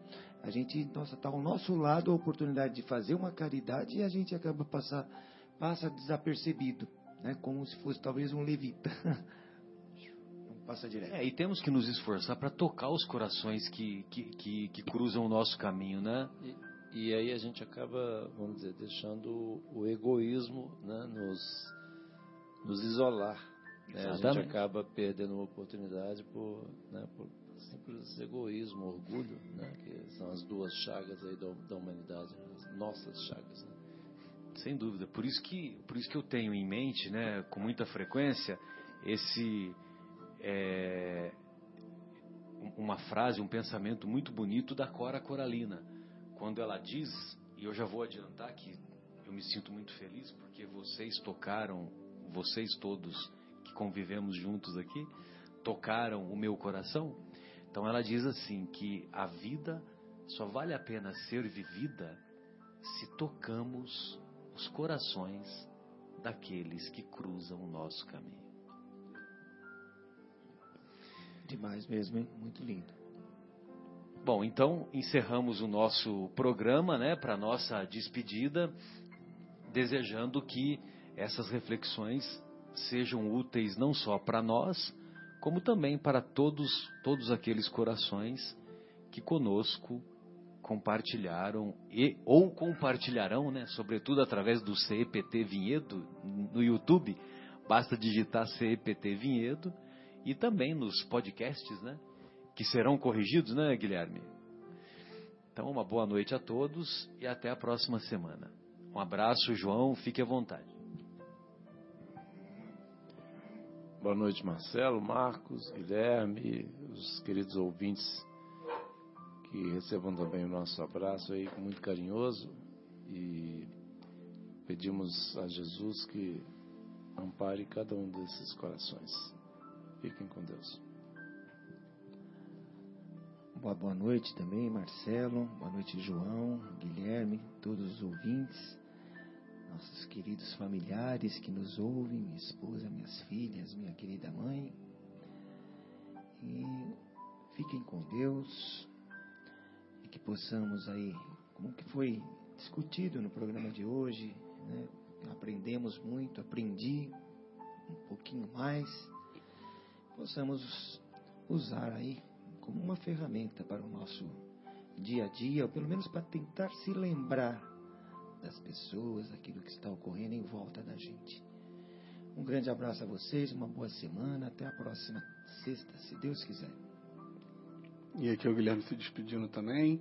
a gente nossa está ao nosso lado a oportunidade de fazer uma caridade e a gente acaba passar passa desapercebido, né? Como se fosse talvez um levita. passa direto. É, e temos que nos esforçar para tocar os corações que, que, que, que, cruzam o nosso caminho, né? E, e, aí a gente acaba, vamos dizer, deixando o egoísmo né, nos, nos isolar. Né? A gente acaba perdendo uma oportunidade por, né, por simples egoísmo, orgulho, né, que são as duas chagas aí da, da humanidade, as nossas chagas. Né? Sem dúvida. Por isso que, por isso que eu tenho em mente, né, com muita frequência, esse é, uma frase, um pensamento muito bonito da Cora Coralina, quando ela diz, e eu já vou adiantar que eu me sinto muito feliz porque vocês tocaram, vocês todos que convivemos juntos aqui, tocaram o meu coração. Então ela diz assim que a vida só vale a pena ser vivida se tocamos os corações daqueles que cruzam o nosso caminho. Demais mesmo, hein? Muito lindo. Bom, então encerramos o nosso programa, né, para nossa despedida, desejando que essas reflexões sejam úteis não só para nós, como também para todos, todos aqueles corações que conosco compartilharam e ou compartilharão, né, sobretudo através do CEPT Vinhedo no YouTube. Basta digitar CEPT Vinhedo e também nos podcasts, né? Que serão corrigidos, né, Guilherme? Então, uma boa noite a todos e até a próxima semana. Um abraço, João, fique à vontade. Boa noite, Marcelo, Marcos, Guilherme, os queridos ouvintes que recebam também o nosso abraço aí muito carinhoso e pedimos a Jesus que ampare cada um desses corações. Fiquem com Deus. Boa, boa noite também, Marcelo. Boa noite, João, Guilherme, todos os ouvintes, nossos queridos familiares que nos ouvem, minha esposa, minhas filhas, minha querida mãe. E fiquem com Deus e que possamos aí, como que foi discutido no programa de hoje, né? aprendemos muito, aprendi um pouquinho mais possamos usar aí como uma ferramenta para o nosso dia a dia, ou pelo menos para tentar se lembrar das pessoas, daquilo que está ocorrendo em volta da gente. Um grande abraço a vocês, uma boa semana, até a próxima sexta, se Deus quiser. E aqui é o Guilherme se despedindo também.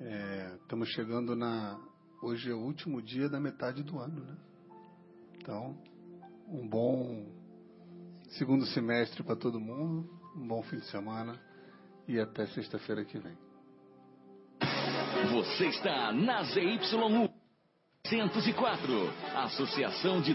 É, estamos chegando na. Hoje é o último dia da metade do ano, né? Então, um bom segundo semestre para todo mundo. Um bom fim de semana e até sexta-feira que vem. Você está na ZYU 104, Associação de